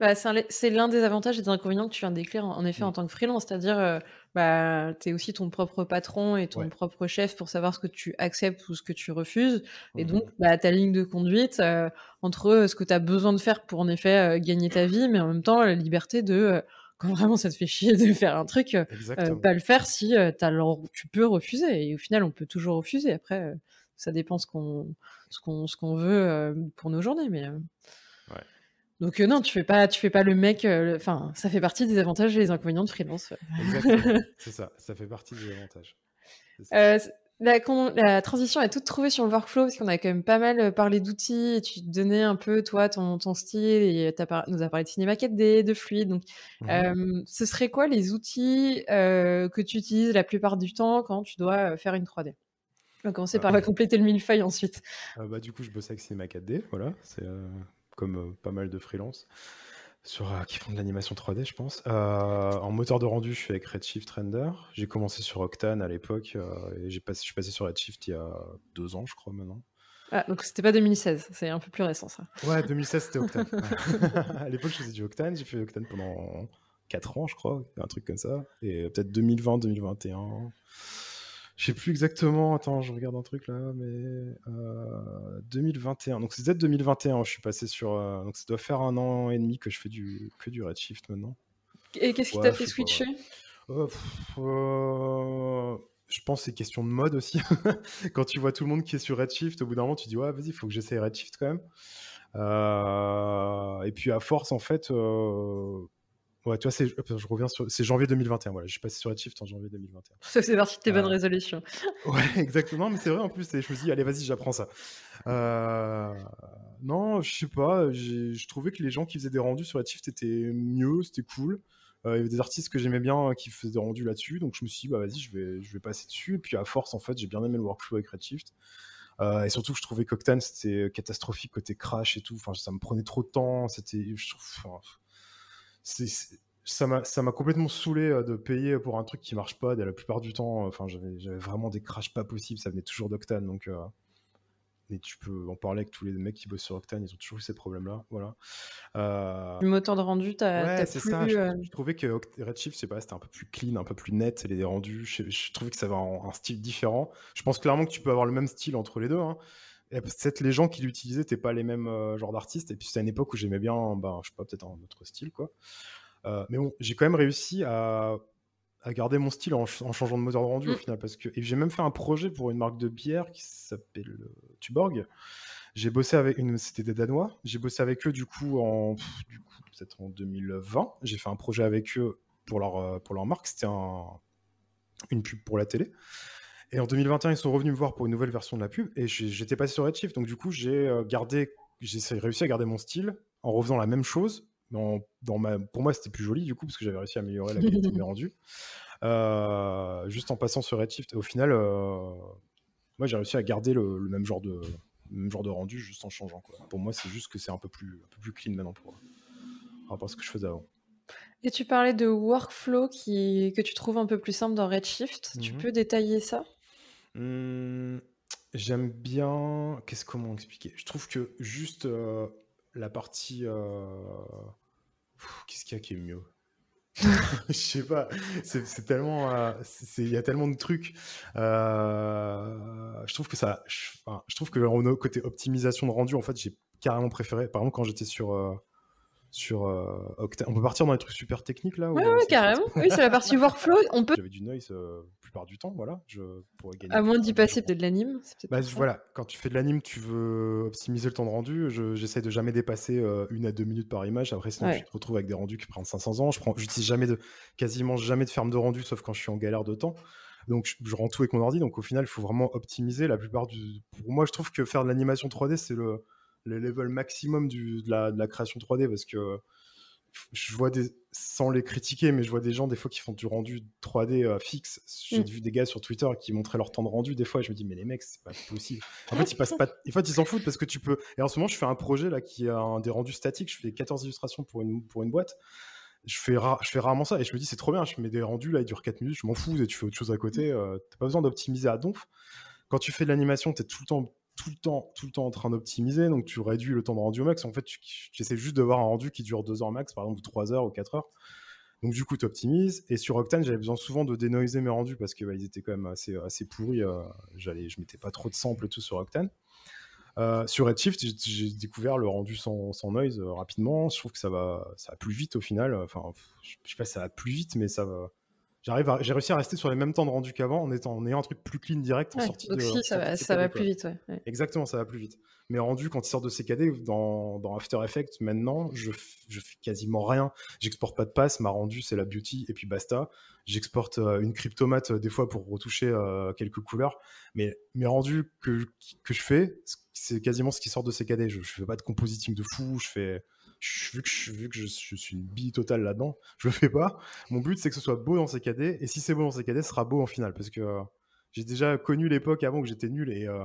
Bah, c'est l'un des avantages et des inconvénients que tu viens de décrire en, effet en mmh. tant que freelance, c'est-à-dire euh, bah, tu es aussi ton propre patron et ton propre chef pour savoir ce que tu acceptes ou ce que tu refuses. Et donc, bah, ta ligne de conduite euh, entre ce que tu as besoin de faire pour en effet gagner ta vie, mais en même temps la liberté de quand vraiment ça te fait chier de faire un truc, euh, pas le faire si euh, tu peux refuser. Et au final, on peut toujours refuser. Après, euh, ça dépend ce qu'on ce qu'on ce qu'on veut pour nos journées, mais. Donc non, tu fais pas, tu fais pas le mec. Enfin, ça fait partie des avantages et des inconvénients de freelance. Exactement. C'est ça, ça fait partie des avantages. La, transition est toute trouvée sur le workflow parce qu'on a quand même pas mal euh, parlé d'outils et tu donnais un peu toi ton, ton style et tu nous as parlé de cinéma 4D, de fluide. Donc, mmh euh, ce serait quoi les outils euh, que tu utilises la plupart du temps quand tu dois faire une 3D On va commencer par compléter le millefeuille ensuite. bah, du coup, je bosse avec cinéma 4D, voilà, c'est comme pas mal de freelance sur, euh, qui font de l'animation 3D, je pense. Euh, en moteur de rendu, je suis avec Redshift Render. J'ai commencé sur Octane à l'époque euh, et j'ai passé, je suis passé sur Redshift il y a deux ans, je crois maintenant. Ah, donc c'était pas 2016, c'est un peu plus récent ça. Ouais, 2016 c'était Octane. à l'époque, je faisais du Octane, j'ai fait Octane pendant 4 ans, je crois, un truc comme ça. Et peut-être 2020, 2021. Je sais plus exactement. Attends, je regarde un truc là, mais 2021. Euh, donc c'est Z 2021. Je suis passé sur. Euh, donc ça doit faire un an et demi que je fais du que du Redshift maintenant. Et qu'est-ce qui t'a fait switcher? Euh, Je pense que c'est question de mode aussi. quand tu vois tout le monde qui est sur Redshift, au bout d'un moment, tu dis ouais, vas-y, il faut que j'essaye Redshift quand même. et puis à force, en fait, Ouais, tu vois, c'est, je reviens sur, c'est janvier 2021. Voilà, je suis passé sur Redshift en janvier 2021. Ça fait partie de tes bonnes euh, résolutions. Ouais, exactement. Mais c'est vrai en plus. Je me suis dit, allez, vas-y, j'apprends ça. Euh, non, je sais pas. je trouvais que les gens qui faisaient des rendus sur Redshift étaient mieux, c'était cool. Euh, il y avait des artistes que j'aimais bien qui faisaient des rendus là-dessus, donc je me suis dit, bah vas-y, je vais, je vais passer dessus. Et puis à force, en fait, j'ai bien aimé le workflow avec Redshift. et surtout, je trouvais qu'Octane, c'était catastrophique côté crash et tout. Enfin, ça me prenait trop de temps. C'était, je trouve, ça m'a complètement saoulé euh, de payer pour un truc qui marche pas. la plupart du temps, enfin, j'avais vraiment des crashs pas possibles. Ça venait toujours d'Octane, donc. Euh, mais tu peux en parler avec tous les mecs qui bossent sur Octane, ils ont toujours eu ces problèmes-là. Voilà. Euh, le moteur de rendu, tu as, ouais, c'est ça. Je, trouvais que Redshift, c'est pas, c'était un peu plus clean, un peu plus net, les rendus. Je, trouvais que ça avait un, style différent. Je pense clairement que tu peux avoir le même style entre les deux. Hein. Peut-être les gens qui l'utilisaient n'étaient pas les mêmes genres d'artistes. Et puis c'était une époque où j'aimais bien, ben, je sais pas, peut-être un autre style, quoi. Euh, mais bon, j'ai quand même réussi à, garder mon style en, changeant de moteur de rendu au mm. final. Parce que, et j'ai même fait un projet pour une marque de bière qui s'appelle euh, Tuborg. J'ai bossé avec une, c'était des Danois. J'ai bossé avec eux du coup en, du coup, peut-être en 2020. J'ai fait un projet avec eux pour leur, euh, pour leur marque. C'était un, une pub pour la télé. Et en 2021, ils sont revenus me voir pour une nouvelle version de la pub. Et j'étais passé sur Redshift. Donc, du coup, j'ai gardé, j'ai réussi à garder mon style en refaisant la même chose, dans, ma, pour moi, c'était plus joli du coup, parce que j'avais réussi à améliorer la qualité de mes rendus. Euh, juste en passant sur Redshift. Et au final, euh, moi, j'ai réussi à garder le, même, genre de, même genre de rendu juste en changeant. Quoi. Pour moi, c'est juste que c'est un, peu plus, un peu plus clean maintenant pour, par rapport à ce que je faisais avant. Et tu parlais de workflow qui, que tu trouves un peu plus simple dans Redshift. Tu mhm. peux détailler ça? Mmh, J'aime bien. Qu'est-ce comment expliquer? Je trouve que juste. Euh, la partie. Euh, qu'est-ce qu'il y a qui est mieux? Je sais pas, c'est tellement, euh, il y a tellement de trucs. Je trouve que ça, je, trouve que côté optimisation de rendu, en fait, j'ai carrément préféré. Par exemple, quand j'étais sur sur euh, On peut partir dans les trucs super techniques là Oui, carrément. Oui, c'est la partie workflow. On peut. J'avais du noise euh, la plupart du temps, voilà. Je pourrais gagner. À moins d'y passer peut-être de l'anime. Bah, voilà, quand tu fais de l'anime, tu veux optimiser le temps de rendu. J'essaie de jamais dépasser euh, une à deux minutes par image. Après, sinon, tu te retrouves avec des rendus qui prennent 500 ans. Je prends, j'utilise jamais de, quasiment jamais de ferme de rendu, sauf quand je suis en galère de temps. Donc, je, je rends tout avec mon ordi. Donc, au final, il faut vraiment optimiser. La plupart du. Pour moi, je trouve que faire de l'animation 3D, c'est le le level maximum du, de, la, de, la, création 3D parce que je vois des, sans les critiquer, mais je vois des gens des fois qui font du rendu 3D euh, fixe. J'ai mm. vu des gars sur Twitter qui montraient leur temps de rendu des fois, et je me dis mais les mecs c'est pas possible. En fait ils passent pas, en fait ils s'en foutent parce que tu peux. Et en ce moment je fais un projet là qui a un, des rendus statiques. Je fais 14 illustrations pour une pour une boîte. Je fais, je fais rarement ça et je me dis c'est trop bien. Je mets des rendus là, ils durent 4 minutes, je m'en fous et tu fais autre chose à côté. Euh, t'as pas besoin d'optimiser à donf. Quand tu fais de l'animation, t'es tout le temps tout le temps, tout le temps en train d'optimiser, donc tu réduis le temps de rendu au max. En fait, tu, essaies juste d'avoir un rendu qui dure 2 heures max, par exemple, ou 3 heures ou 4 heures. Donc du coup, tu optimises. Et sur Octane, j'avais besoin souvent de dénoiser mes rendus parce qu'ils bah, étaient quand même assez, assez pourris. Euh, j'allais, je mettais pas trop de samples et tout sur Octane. Euh, sur Redshift, j'ai découvert le rendu sans, sans noise euh, rapidement. Je trouve que ça va, ça va plus vite au final. Enfin, je sais pas si ça va plus vite, mais ça va, j'arrive j'ai réussi à rester sur les mêmes temps de rendu qu'avant en, étant, en ayant un truc plus clean direct en sortie donc si, ça, va, ça va plus vite. Ouais. Exactement, ça va plus vite. Mais rendu quand il sort de CKD, dans, dans After Effects, maintenant, je, je fais quasiment rien. J'exporte pas de passe, ma rendu c'est la beauty et puis basta. J'exporte euh, une cryptomate euh, des fois pour retoucher euh, quelques couleurs. Mais mes rendus que, que je fais, c'est quasiment ce qui sort de CKD. Je, je fais pas de compositing de fou, je fais vu que, je, suis une bille totale là-dedans, je le fais pas. Mon but, c'est que ce soit beau dans ces cadets, et si c'est beau dans ces cadets, ce sera beau en finale, parce que euh, j'ai déjà connu l'époque avant que j'étais nul, et euh,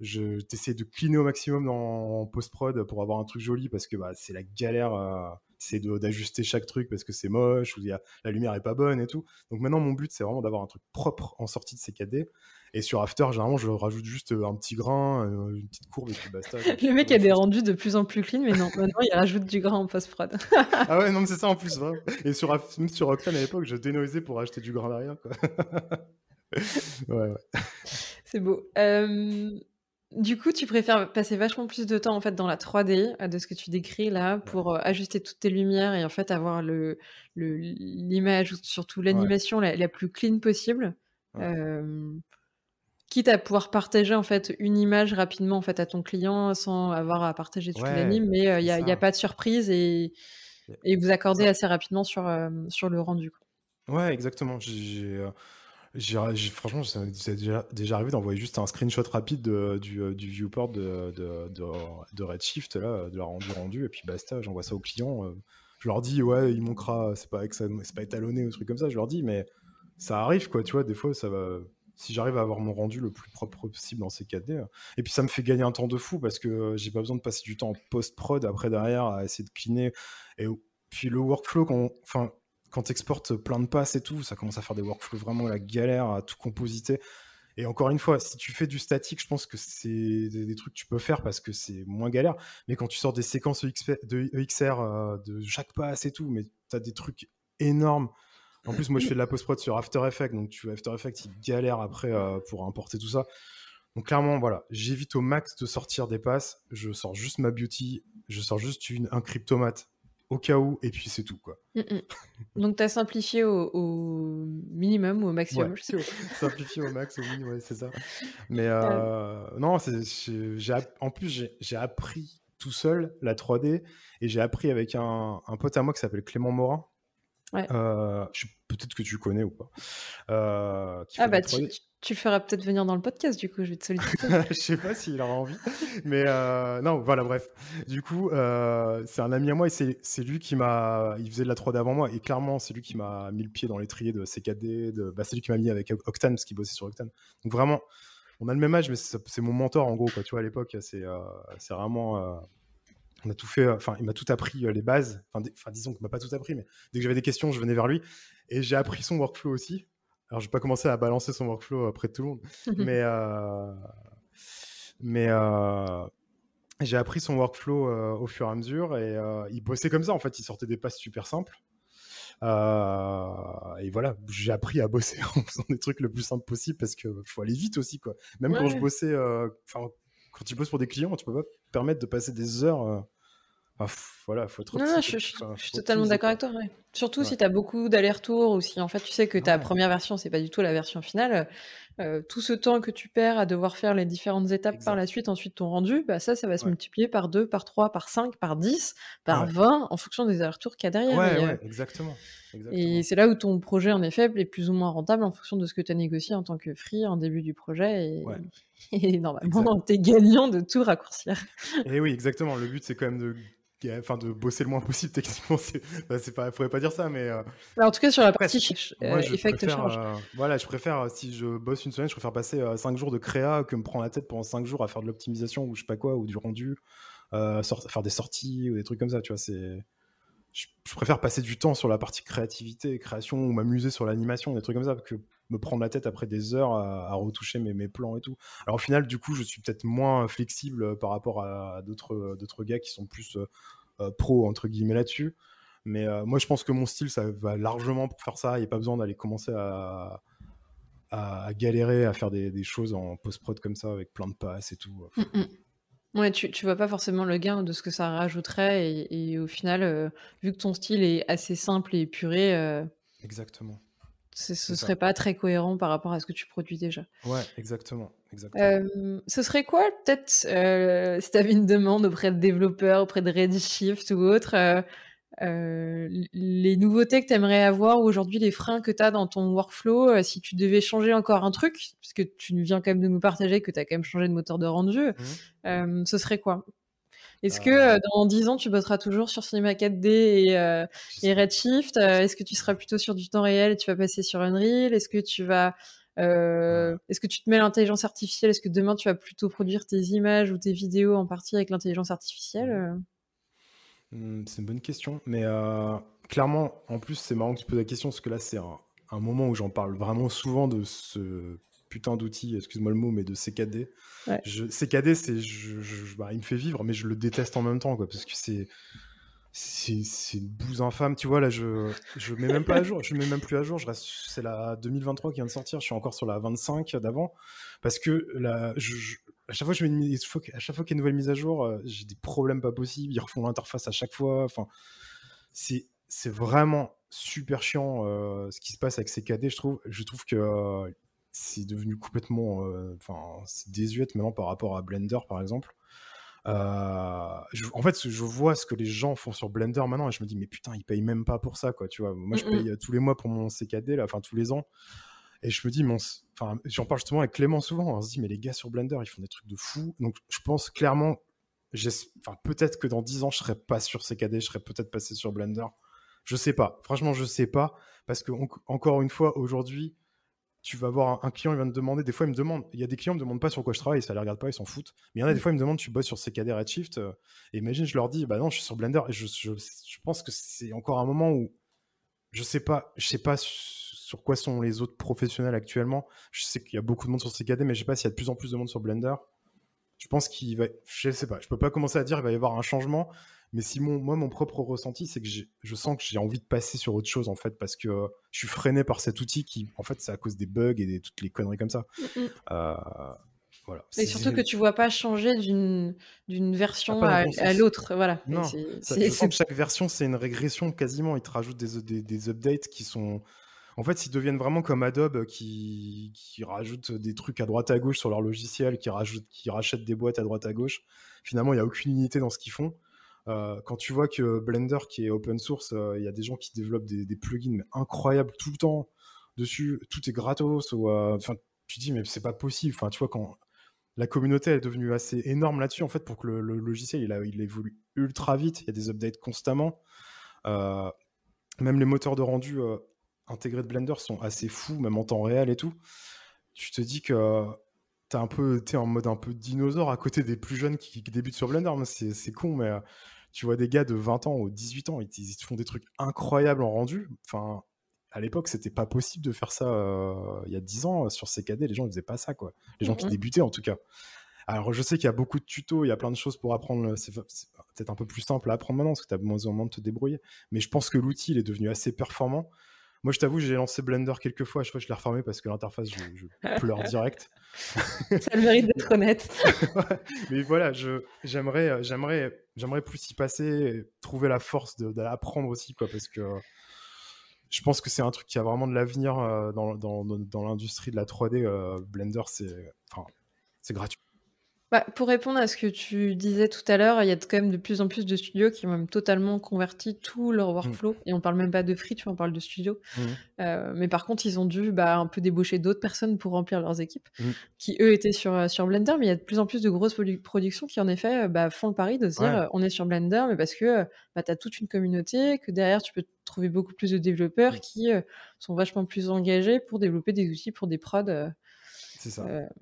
je t'essaie de cleaner au maximum dans, post-prod pour avoir un truc joli, parce que bah, c'est la galère, euh, c'est d'ajuster chaque truc, parce que c'est moche, ou y a, la lumière est pas bonne et tout. Donc maintenant, mon but, c'est vraiment d'avoir un truc propre en sortie de ces cadets, et sur After, généralement, je rajoute juste euh, un petit grain, euh, une petite courbe et puis basta. Le mec a des rendus de plus en plus clean, mais non, maintenant il rajoute du grain en post-prod. ah ouais, non, mais c'est ça en plus, vraiment. Et sur, même sur Octane à l'époque, je dénoisais pour acheter du grain derrière, quoi. ouais, ouais. C'est beau. Euh, du coup, tu préfères passer vachement plus de temps en fait dans la 3D de ce que tu décris là pour ajuster toutes tes lumières et en fait avoir le l'image, surtout l'animation la, plus clean possible quitte à pouvoir partager en fait une image rapidement en fait à ton client sans avoir à partager toute l'anime, mais il n'y a, pas de surprise et, et vous accordez assez rapidement sur, sur le rendu. Ouais, exactement. J'ai, franchement, c'est déjà, déjà arrivé d'envoyer juste un screenshot rapide du, du, viewport de, Redshift, là, de la rendu rendu, et puis basta, j'envoie ça au client. je leur dis, ouais, il manquera, c'est pas, pas étalonné ou truc comme ça, je leur dis, mais ça arrive, quoi, tu vois, des fois, ça si j'arrive à avoir mon rendu le plus propre possible dans ces 4D. Euh. Et puis ça me fait gagner un temps de fou parce que euh, j'ai pas besoin de passer du temps en post-prod après derrière à essayer de cleaner. Et puis le workflow, quand, enfin, quand tu exportes plein de passes et tout, ça commence à faire des workflows vraiment la galère à tout compositer. Et encore une fois, si tu fais du statique, je pense que c'est des, trucs que tu peux faire parce que c'est moins galère. Mais quand tu sors des séquences de EXR euh, de chaque passe et tout, mais tu as des trucs énormes en plus, moi, je fais de la post-prod sur After Effects, donc tu After Effects, il galère après euh, pour importer tout ça. Donc clairement, voilà, j'évite au max de sortir des passes. Je sors juste ma beauty, je sors juste une, un cryptomate au cas où, et puis c'est tout, quoi. Mm, mm. Donc tu as simplifié au, minimum ou au maximum ouais, Simplifié au max, au minimum, c'est ça. Mais euh, non, j'ai, en plus, j'ai appris tout seul la 3D, et j'ai appris avec un, un pote à moi qui s'appelle Clément Morin, euh, peut-être que tu connais ou pas. Euh, ah bah tu, tu, le feras peut-être venir dans le podcast du coup, je vais te solliciter. je sais pas s'il aura envie, mais euh, non, voilà, bref. Du coup, c'est un ami à moi et c'est lui qui m'a, il faisait de la 3D avant moi et clairement c'est lui qui m'a mis le pied dans l'étrier de CKD, de, bah, c'est lui qui m'a mis avec Octane parce qu'il bossait sur Octane. Donc vraiment, on a le même âge, mais c'est mon mentor en gros, quoi. Tu vois, à l'époque, c'est c'est vraiment on a tout fait, euh, enfin, il m'a tout appris euh, les bases. Enfin, disons qu'il m'a pas tout appris, mais dès que j'avais des questions, je venais vers lui. Et j'ai appris son workflow aussi. Alors, je vais pas commencer à balancer son workflow auprès de tout le monde, mais, euh, mais j'ai appris son workflow au fur et à mesure et il bossait comme ça. En fait, il sortait des passes super simples. et voilà, j'ai appris à bosser en faisant des trucs le plus simple possible parce qu'il faut aller vite aussi, quoi. Même quand je bossais, enfin, quand tu bosses pour des clients, tu peux pas permettre de passer des heures voilà, faut être. Non, non je, suis totalement d'accord avec toi. Surtout si tu as beaucoup d'allers-retours ou si en fait tu sais que ta première version, c'est pas du tout la version finale. Euh, tout ce temps que tu perds à devoir faire les différentes étapes par la suite, ensuite ton rendu, bah ça, ça va se multiplier par 2, par 3, par 5, par 10, par 20 en fonction des allers-retours qu'il y a derrière. Ouais, euh, exactement. Et c'est là où ton projet, en effet, est plus ou moins rentable en fonction de ce que tu as négocié en tant que free en début du projet. Et, normalement, tu es gagnant de tout raccourcir. Et oui, exactement. Le but, c'est quand même de enfin de bosser le moins possible techniquement c'est bah, pas faudrait pas dire ça mais euh, bah, en tout cas sur la partie euh, effect charge euh, voilà je préfère si je bosse une semaine je préfère passer 5 jours de créa que me prendre la tête pendant 5 jours à faire de l'optimisation ou je sais pas quoi ou du rendu faire des sorties ou des trucs comme ça tu vois c'est je, préfère passer du temps sur la partie créativité création ou m'amuser sur l'animation des trucs comme ça que me prendre la tête après des heures à, retoucher mes, mes, plans et tout. Alors au final, du coup, je suis peut-être moins flexible par rapport à, d'autres, d'autres gars qui sont plus euh, euh, pro entre guillemets là-dessus. Mais euh, moi, je pense que mon style, ça va largement pour faire ça. Il n'y a pas besoin d'aller commencer à, à, galérer à faire des, choses en post-prod comme ça avec plein de passes et tout. Mm, mm. Ouais, tu, tu vois pas forcément le gain de ce que ça rajouterait et, au final, vu que ton style est assez simple et épuré, Exactement. Ce ne serait pas très cohérent par rapport à ce que tu produis déjà. Ouais, exactement. exactement. ce serait quoi, peut-être, euh, si tu avais une demande auprès de développeurs, auprès de Redshift ou autre, euh, euh, les nouveautés que tu aimerais avoir aujourd'hui, les freins que tu as dans ton workflow, si tu devais changer encore un truc, puisque tu viens quand même de nous partager que tu as quand même changé de moteur de rendu, mmh. ce serait quoi? Est-ce que euh, dans 10 ans, tu bosseras toujours sur Cinema 4D et, euh, et Redshift euh, Est-ce que tu seras plutôt sur du temps réel et tu vas passer sur Unreal? Est-ce que tu vas Est-ce que tu te mets l'intelligence artificielle? Est-ce que demain tu vas plutôt produire tes images ou tes vidéos en partie avec l'intelligence artificielle mmh, C'est une bonne question, mais clairement, en plus, c'est marrant que tu poses la question parce que là, c'est un, un, moment où j'en parle vraiment souvent de ce putain d'outil, excuse-moi le mot, mais de CKD. Je, CKD, c'est, je, bah, il me fait vivre, mais je le déteste en même temps, quoi, parce que c'est, c'est, une bouse infâme. Tu vois, là, je, je mets même pas à jour, je mets même plus à jour. Je reste, c'est la 2023 qui vient de sortir. Je suis encore sur la 25 d'avant, parce que là, je, à chaque fois, je mets à chaque fois qu'il y a une nouvelle mise à jour, euh, j'ai des problèmes pas possibles. Ils refont l'interface à chaque fois. Enfin, c'est, c'est vraiment super chiant euh, ce qui se passe avec CKD. Je trouve, je trouve que euh, c'est devenu complètement, euh, enfin, c'est désuète maintenant par rapport à Blender, par exemple. Euh, en fait, je vois ce que les gens font sur Blender maintenant et je me dis, mais putain, ils payent même pas pour ça, quoi. Tu vois, moi, je paye tous les mois pour mon CKD, là, enfin, tous les ans. Et je me dis, enfin, j'en parle justement avec Clément souvent. On se dit, mais les gars sur Blender, ils font des trucs de fou. Donc, je pense clairement, enfin, peut-être que dans 10 ans, je serais pas sur CKD, je serais peut-être passé sur Blender. Je sais pas. Franchement, je sais pas. Parce que, encore une fois, aujourd'hui, tu vas voir un, client, il va te demander, des fois il me demande, il y a des clients qui me demandent pas sur quoi je travaille, ça les regarde pas, ils s'en foutent. Mais il y en a des mm. fois, ils me demandent, tu bosses sur CKD Redshift, euh, et imagine, je leur dis, bah non, je suis sur Blender, et je, je, pense que c'est encore un moment où je sais pas, je sais pas sur quoi sont les autres professionnels actuellement. Je sais qu'il y a beaucoup de monde sur CKD, mais je sais pas s'il y a de plus en plus de monde sur Blender. Je pense qu'il va, je sais pas, je peux pas commencer à dire il va y avoir un changement, mais si moi, mon propre ressenti, c'est que je sens que j'ai envie de passer sur autre chose, en fait, parce que euh, je suis freiné par cet outil qui, en fait, c'est à cause des bugs et de toutes les conneries comme ça. Mm. Euh, voilà. Et surtout que tu vois pas changer d'une version à, l'autre. Voilà. Non, je sens que chaque version, c'est une régression quasiment. Ils te rajoutent des, des, updates qui sont. En fait, ils deviennent vraiment comme Adobe qui, qui rajoute des trucs à droite à gauche sur leur logiciel, qui, rajoute, qui rachètent des boîtes à droite à gauche. Finalement, il n'y a aucune unité dans ce qu'ils font. Euh, quand tu vois que Blender, qui est open source, euh, il y a des gens qui développent des, plugins incroyables tout le temps dessus, tout est gratos. Euh, enfin, tu dis mais c'est pas possible. Tu vois quand la communauté est devenue assez énorme là-dessus en fait pour que le, logiciel il évolue ultra vite. Il y a des updates constamment. même les moteurs de rendu intégrés de Blender sont assez fous, même en temps réel et tout. Tu te dis que t'es un peu es en mode un peu dinosaure à côté des plus jeunes qui, débutent sur Blender. C'est con, mais tu vois des gars de 20 ans ou 18 ans, ils, font des trucs incroyables en rendu. Enfin, à l'époque, c'était pas possible de faire ça euh, il y a 10 ans sur CKD. Les gens, ils faisaient pas ça, quoi. Les gens qui débutaient, en tout cas. Alors, je sais qu'il y a beaucoup de tutos, il y a plein de choses pour apprendre. C'est peut-être un peu plus simple à apprendre maintenant parce que tu as moins en moins de te débrouiller. Mais je pense que l'outil, il est devenu assez performant. Moi, je t'avoue, j'ai lancé Blender quelques fois. Je fois, je l'ai refermé parce que l'interface, je, pleure direct. Ça le mérite d'être honnête. Mais voilà, j'aimerais, j'aimerais, j'aimerais plus y passer, trouver la force d'apprendre aussi, quoi, parce que je pense que c'est un truc qui a vraiment de l'avenir euh, dans, dans, dans l'industrie de la 3D. Euh, Blender, c'est, enfin, c'est gratuit. Bah, pour répondre à ce que tu disais tout à l'heure, il y a quand même de plus en plus de studios qui ont même totalement converti tout leur mmh. workflow. Et on parle même pas de free, tu vois, on parle de studios. Mmh. Euh, mais par contre, ils ont dû bah, un peu débaucher d'autres personnes pour remplir leurs équipes, mmh. qui eux étaient sur, euh, sur Blender. Mais il y a de plus en plus de grosses productions qui, en effet, euh, bah, font le pari de se dire on est sur Blender, mais parce que bah, tu as toute une communauté, que derrière, tu peux trouver beaucoup plus de développeurs qui sont vachement plus engagés pour développer des outils pour des prods euh,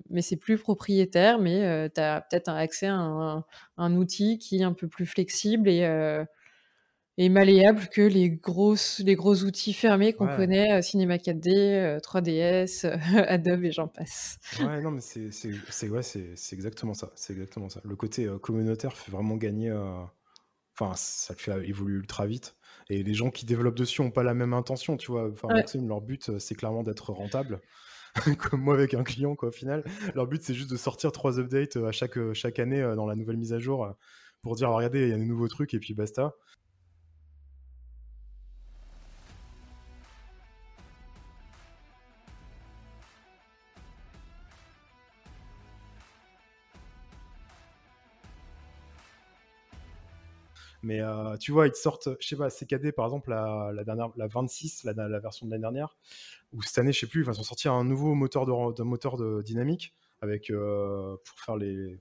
mais c'est plus propriétaire, mais euh, tu as peut-être accès à un, outil qui est un peu plus flexible et, euh, et malléable que les, grosses, les gros outils fermés qu'on connaît, Cinema 4D, 3DS, Adobe et j'en passe. Ouais, non, mais c'est ouais, exactement ça. C'est exactement ça. Le côté communautaire fait vraiment gagner. Enfin, ça le fait évoluer ultra vite. Et les gens qui développent dessus n'ont pas la même intention, tu vois. Enfin, Maxime, leur but, c'est clairement d'être rentable. comme moi avec un client, quoi, au final. Leur but, c'est juste de sortir trois updates euh, à chaque, euh, chaque année euh, dans la nouvelle mise à jour pour dire, regardez, il y a des nouveaux trucs et puis basta. Mais tu vois, ils te sortent, je sais pas, CKD par exemple, la, dernière, la 26, la, la version de l'année dernière, ou cette année, je sais plus, ils vont sortir un nouveau moteur de, moteur de dynamique avec euh, pour faire les,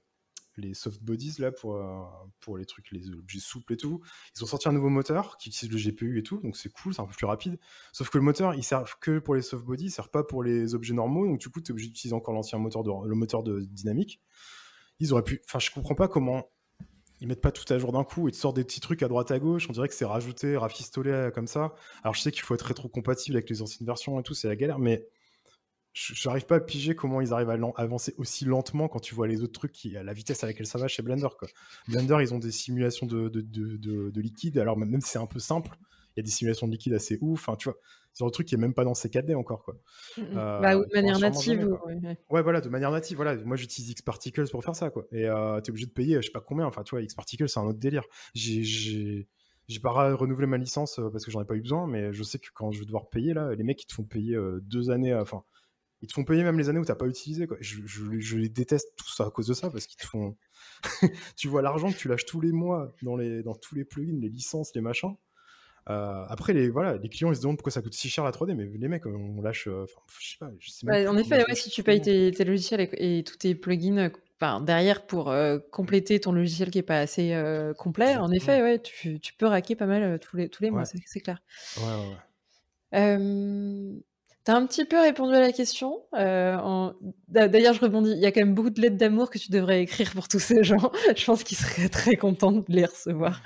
les soft bodies là pour, euh, pour les trucs, les objets souples et tout. Ils ont sorti un nouveau moteur qui utilise le GPU et tout, donc c'est cool, c'est un peu plus rapide. Sauf que le moteur, il sert que pour les soft bodies, il sert pas pour les objets normaux, donc du coup, tu es obligé d'utiliser encore l'ancien moteur de, le moteur de dynamique. Ils auraient pu, enfin, je comprends pas comment ils mettent pas tout à jour d'un coup et te sortent des petits trucs à droite à gauche. On dirait que c'est rajouté, rafistolé euh, comme ça. Alors je sais qu'il faut être rétro-compatible avec les anciennes versions et tout, c'est la galère, mais je n'arrive pas à piger comment ils arrivent à avancer aussi lentement quand tu vois les autres trucs qui à la vitesse à laquelle ça va chez Blender. Blender, ils ont des simulations de, de, de, liquide, alors même si c'est un peu simple, il y a des simulations de liquide assez ouf. Enfin, tu vois, c'est un truc qui est même pas dans CKD encore quoi. Mmh, mmh. Euh, bah, de manière native. ouais. voilà, de manière native. Voilà, moi j'utilise Xparticles pour faire ça quoi. Et euh, tu es obligé de payer, je sais pas combien. Enfin, tu vois, Xparticles c'est un autre délire. J'ai j'ai pas renouvelé ma licence euh, parce que j'en ai pas eu besoin, mais je sais que quand je vais devoir payer là, les mecs ils te font payer deux années, enfin ils te font payer même les années où t'as pas utilisé quoi. Je, je, les déteste tout ça à cause de ça parce qu'ils te font, tu vois l'argent que tu lâches tous les mois dans les dans tous les plugins, les licences, les machins. Euh, après, les, voilà, les clients ils se demandent pourquoi ça coûte si cher la 3D, mais les mecs, on lâche. Euh, je sais pas. Je sais en effet, si tu payes tes, logiciels et, tous tes plugins enfin, derrière pour euh, compléter ton logiciel qui est pas assez complet, en effet, ouais, tu, tu, peux raquer pas mal tous les, tous les mois, c'est clair. Ouais, ouais, ouais. Tu as un petit peu répondu à la question. Euh, d'ailleurs, je rebondis. Il y a quand même beaucoup de lettres d'amour que tu devrais écrire pour tous ces gens. je pense qu'ils seraient très contents de les recevoir.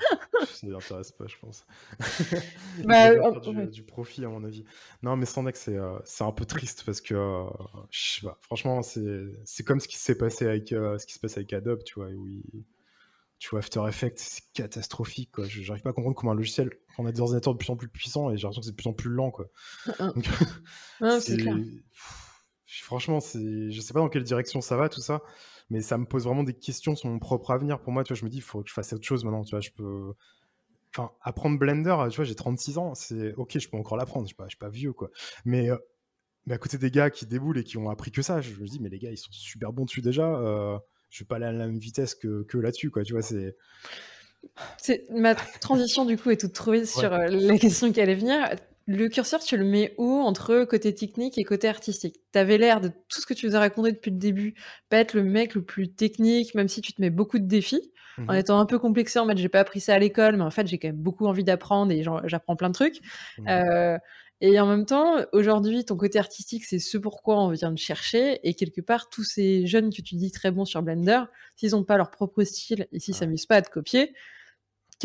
Ça ne les intéresse pas, je pense. bah, du, profit, à mon avis. Non, mais sans que euh, c'est un peu triste parce que, euh, je sais pas, franchement, c'est comme ce qui s'est passé avec ce qui se passe avec Adobe, tu vois, où tu vois, After Effects, c'est catastrophique, quoi. J'arrive pas à comprendre comment un logiciel, on a des ordinateurs de plus en plus puissants et j'ai l'impression que c'est de plus en plus lent, quoi. Donc, clair. Franchement, je sais pas dans quelle direction ça va, tout ça, mais ça me pose vraiment des questions sur mon propre avenir. Pour moi, tu vois, je me dis, il faut que je fasse autre chose maintenant, tu vois, je peux. Enfin, apprendre Blender, tu vois, j'ai 36 ans, c'est ok, je peux encore l'apprendre, je suis pas, suis pas vieux, quoi. Mais, euh, mais à côté des gars qui déboulent et qui ont appris que ça, je me dis, mais les gars, ils sont super bons dessus déjà. Euh, je vais pas aller à la même vitesse que, que là-dessus, quoi. Tu vois, c'est. C'est ma transition du coup est toute trouvée sur euh, la question qui allait venir. Le curseur, tu le mets où entre côté technique et côté artistique? Tu avais l'air de tout ce que tu nous as raconté depuis le début, pas être le mec le plus technique, même si tu te mets beaucoup de défis, en mmh étant un peu complexé en mode j'ai pas appris ça à l'école, mais en fait j'ai quand même beaucoup envie d'apprendre et j'apprends plein de trucs. Mmh euh, et en même temps, aujourd'hui, ton côté artistique, c'est ce pourquoi on vient de chercher. Et quelque part, tous ces jeunes que tu dis très bons sur Blender, s'ils n'ont pas leur propre style et s'ils s'amusent pas à te copier,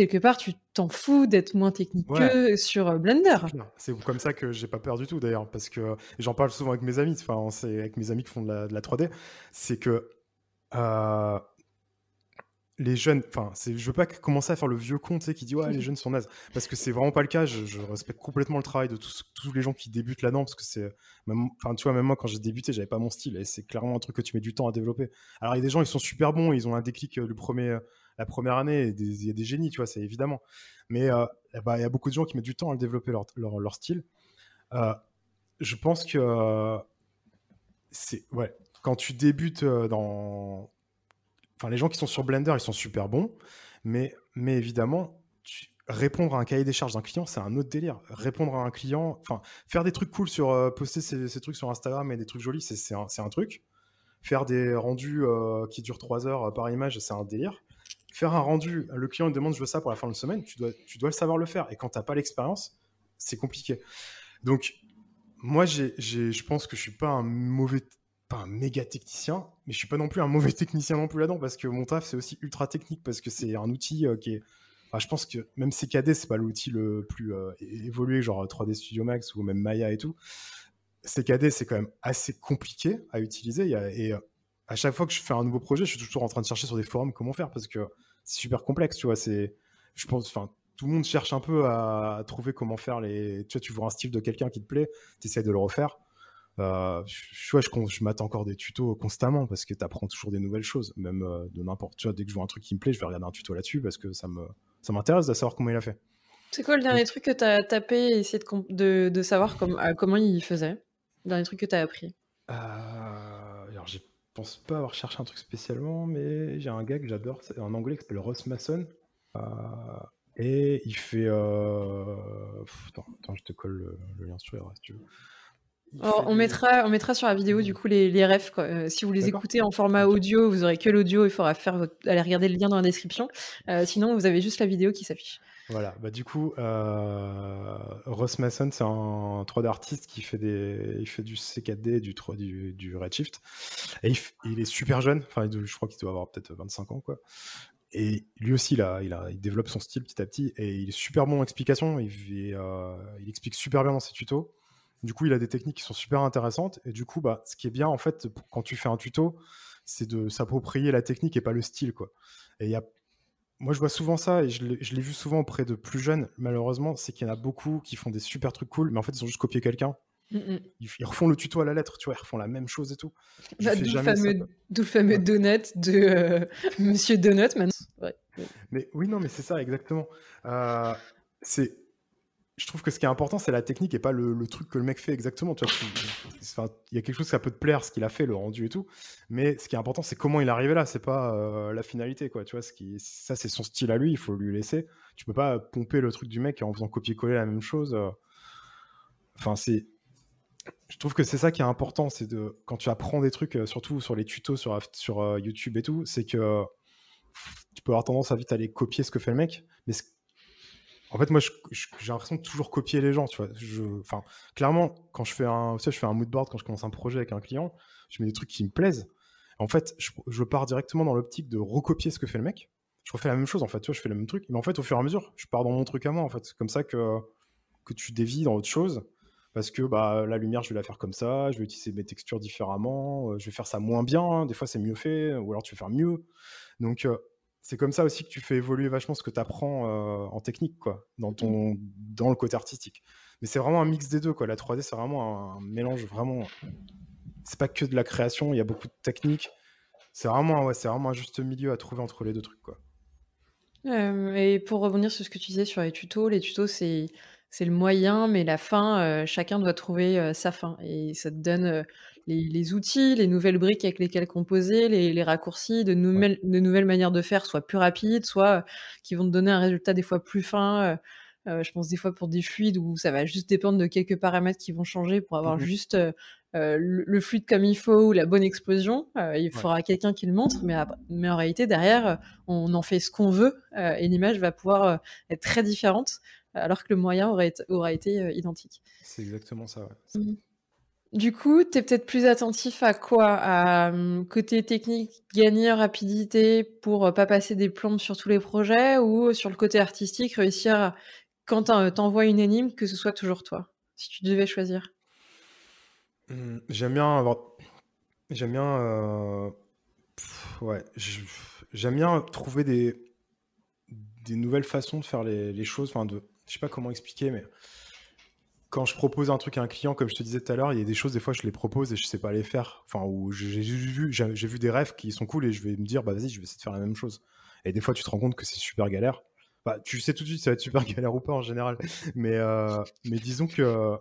quelque part, tu t'en fous d'être moins technique que sur euh, Blender. C'est comme ça que j'ai pas peur du tout d'ailleurs, parce que j'en parle souvent avec mes amis, enfin, c'est avec mes amis qui font de la, 3D, c'est que les jeunes, enfin, je veux pas commencer à faire le vieux con, tu sais, qui dit ouais, les jeunes sont nazes, parce que c'est vraiment pas le cas. Je, respecte complètement le travail de tous, tous les gens qui débutent là-dedans, parce que c'est, enfin, tu vois, même moi quand j'ai débuté, j'avais pas mon style, et c'est clairement un truc que tu mets du temps à développer. Alors il y a des gens, ils sont super bons, ils ont un déclic le premier, la première année, il y a des génies, tu vois, c'est évidemment. Mais euh, ben, il y a beaucoup de gens qui mettent du temps à développer leur, style. Euh, je pense que c'est ouais, quand tu débutes dans enfin, les gens qui sont sur Blender, ils sont super bons, mais, mais évidemment, répondre à un cahier des charges d'un client, c'est un autre délire. Répondre à un client, enfin, faire des trucs cool sur euh, poster ces, trucs sur Instagram et des trucs jolis, c'est un, truc. Faire des rendus euh, qui durent 3 heures euh, par image, c'est un délire. Faire un rendu, le client demande je veux ça pour la fin de semaine, tu dois, tu dois savoir le faire. Et quand tu n'as pas l'expérience, c'est compliqué. Donc, moi, je pense que je suis pas un mauvais pas un méga technicien, mais je suis pas non plus un mauvais technicien non plus là-dedans parce que mon taf c'est aussi ultra technique parce que c'est un outil euh, qui est. je pense que même CKD c'est pas l'outil le plus euh, évolué, genre 3D Studio Max ou même Maya et tout. CKD c'est quand même assez compliqué à utiliser et, euh, à chaque fois que je fais un nouveau projet, je suis toujours en train de chercher sur des forums comment faire parce que c'est super complexe, tu vois. C'est, je pense, enfin, tout le monde cherche un peu à, trouver comment faire les. Tu vois, tu vois un style de quelqu'un qui te plaît, tu essaies de le refaire. Euh, je, je, je m'attends encore des tutos constamment parce que tu apprends toujours des nouvelles choses, même euh, de n'importe. Tu vois, dès que je vois un truc qui me plaît, je vais regarder un tuto là-dessus parce que ça me ça m'intéresse de savoir comment il a fait. C'est quoi le dernier truc que tu as tapé et essayé de, de, savoir euh, comment il faisait? Le dernier truc que tu as appris? Je pense pas avoir cherché un truc spécialement, mais j'ai un gars que j'adore, c'est un anglais qui s'appelle Ross Mason. et il fait. Attends, je te colle le, lien sur les si tu veux on, mettra, on mettra sur la vidéo du coup les, les refs. Euh, si vous les écoutez en format audio, vous aurez que l'audio. Il faudra faire aller regarder le lien dans la description. Euh, sinon, vous avez juste la vidéo qui s'affiche. Voilà, bah du coup, euh, Ross Mason, c'est un 3D artiste qui fait, des, il fait du C4D, du, 3, du, du Redshift. Et il, est super jeune, enfin, je crois qu'il doit avoir peut-être 25 ans, quoi. Et lui aussi, il, il développe son style petit à petit et il est super bon en explication. Il, il explique super bien dans ses tutos. Du coup, il a des techniques qui sont super intéressantes. Et du coup, bah, ce qui est bien, en fait, quand tu fais un tuto, c'est de s'approprier la technique et pas le style. Quoi. Et y a... Moi, je vois souvent ça, et je l'ai vu souvent auprès de plus jeunes, malheureusement, c'est qu'il y en a beaucoup qui font des super trucs cool, mais en fait, ils ont juste copié quelqu'un. Mm. Ils, refont le tuto à la lettre, tu vois, ils refont la même chose et tout. Bah, D'où le, fameux donut de euh, Monsieur Donut maintenant. Mais oui, non, mais c'est ça, exactement. Euh, c'est je trouve que ce qui est important, c'est la technique et pas le, truc que le mec fait exactement. Tu vois, il y a quelque chose, ça peut te plaire, ce qu'il a fait, le rendu et tout. Mais ce qui est important, c'est comment il est arrivé là. C'est pas euh, la finalité, quoi. Tu vois, ça, c'est son style à lui. Il faut lui laisser. Tu peux pas pomper le truc du mec en faisant copier-coller la même chose. Euh. Enfin, c'est. Je trouve que c'est ça qui est important, c'est de quand tu apprends des trucs, euh, surtout sur les tutos sur, sur YouTube et tout, c'est que tu peux avoir tendance à vite aller copier ce que fait le mec, mais en fait, moi, j'ai l'impression de toujours copier les gens, tu vois. Enfin, clairement, quand je fais un, tu sais, je fais un mood board quand je commence un projet avec un client, je mets des trucs qui me plaisent. En fait, je, pars directement dans l'optique de recopier ce que fait le mec. Je refais la même chose, en fait, tu vois, je fais le même truc. Mais en fait, au fur et à mesure, je pars dans mon truc à moi, en fait. C'est comme ça que, que tu dévis dans autre chose. Parce que bah, la lumière, je vais la faire comme ça, je vais utiliser mes textures différemment, euh, je vais faire ça moins bien, des fois c'est mieux fait, ou alors tu vas faire mieux. Donc, euh, c'est comme ça aussi que tu fais évoluer vachement ce que tu apprends euh, en technique, quoi, dans, ton, dans le côté artistique. Mais c'est vraiment un mix des deux, quoi. La 3D, c'est vraiment un, mélange vraiment. C'est pas que de la création, il y a beaucoup de techniques. C'est vraiment, ouais, c'est vraiment un juste milieu à trouver entre les deux trucs, quoi. Euh, et pour revenir sur ce que tu disais sur les tutos, les tutos, c'est c'est le moyen, mais la fin, euh, chacun doit trouver sa fin. Et ça te donne les, outils, les nouvelles briques avec lesquelles composer, les, raccourcis, de, nouvelles, de nouvelles manières de faire, soit plus rapides, soit euh, qui vont te donner un résultat des fois plus fin. Euh, euh, je pense des fois pour des fluides où ça va juste dépendre de quelques paramètres qui vont changer pour avoir mmh juste le, fluide comme il faut ou la bonne explosion. il faudra quelqu'un qui le montre, mais, mais en réalité, derrière, on en fait ce qu'on veut et l'image va pouvoir être très différente alors que le moyen aurait, aura été identique. C'est exactement ça. Ouais. Mmh du coup, tu es peut-être plus attentif à quoi? À hum, côté technique, gagner rapidité pour euh, pas passer des plombes sur tous les projets ou sur le côté artistique, réussir quand t'envoies une énigme, que ce soit toujours toi, si tu devais choisir? Mmh, J'aime bien avoir. J'aime bien. Euh, ouais, j'aime bien trouver des, nouvelles façons de faire les, les choses. Enfin, de, je sais pas comment expliquer, mais quand je propose un truc à un client, comme je te disais tout à l'heure, il y a des choses, des fois, je les propose et je sais pas les faire. Enfin, où j'ai vu, j'ai vu des rêves qui sont cool et je vais me dire, bah vas-y, je vais essayer de faire la même chose. Et des fois, tu te rends compte que c'est super galère. Bah, tu sais tout de suite si ça va être super galère ou pas en général. Mais, euh, mais disons que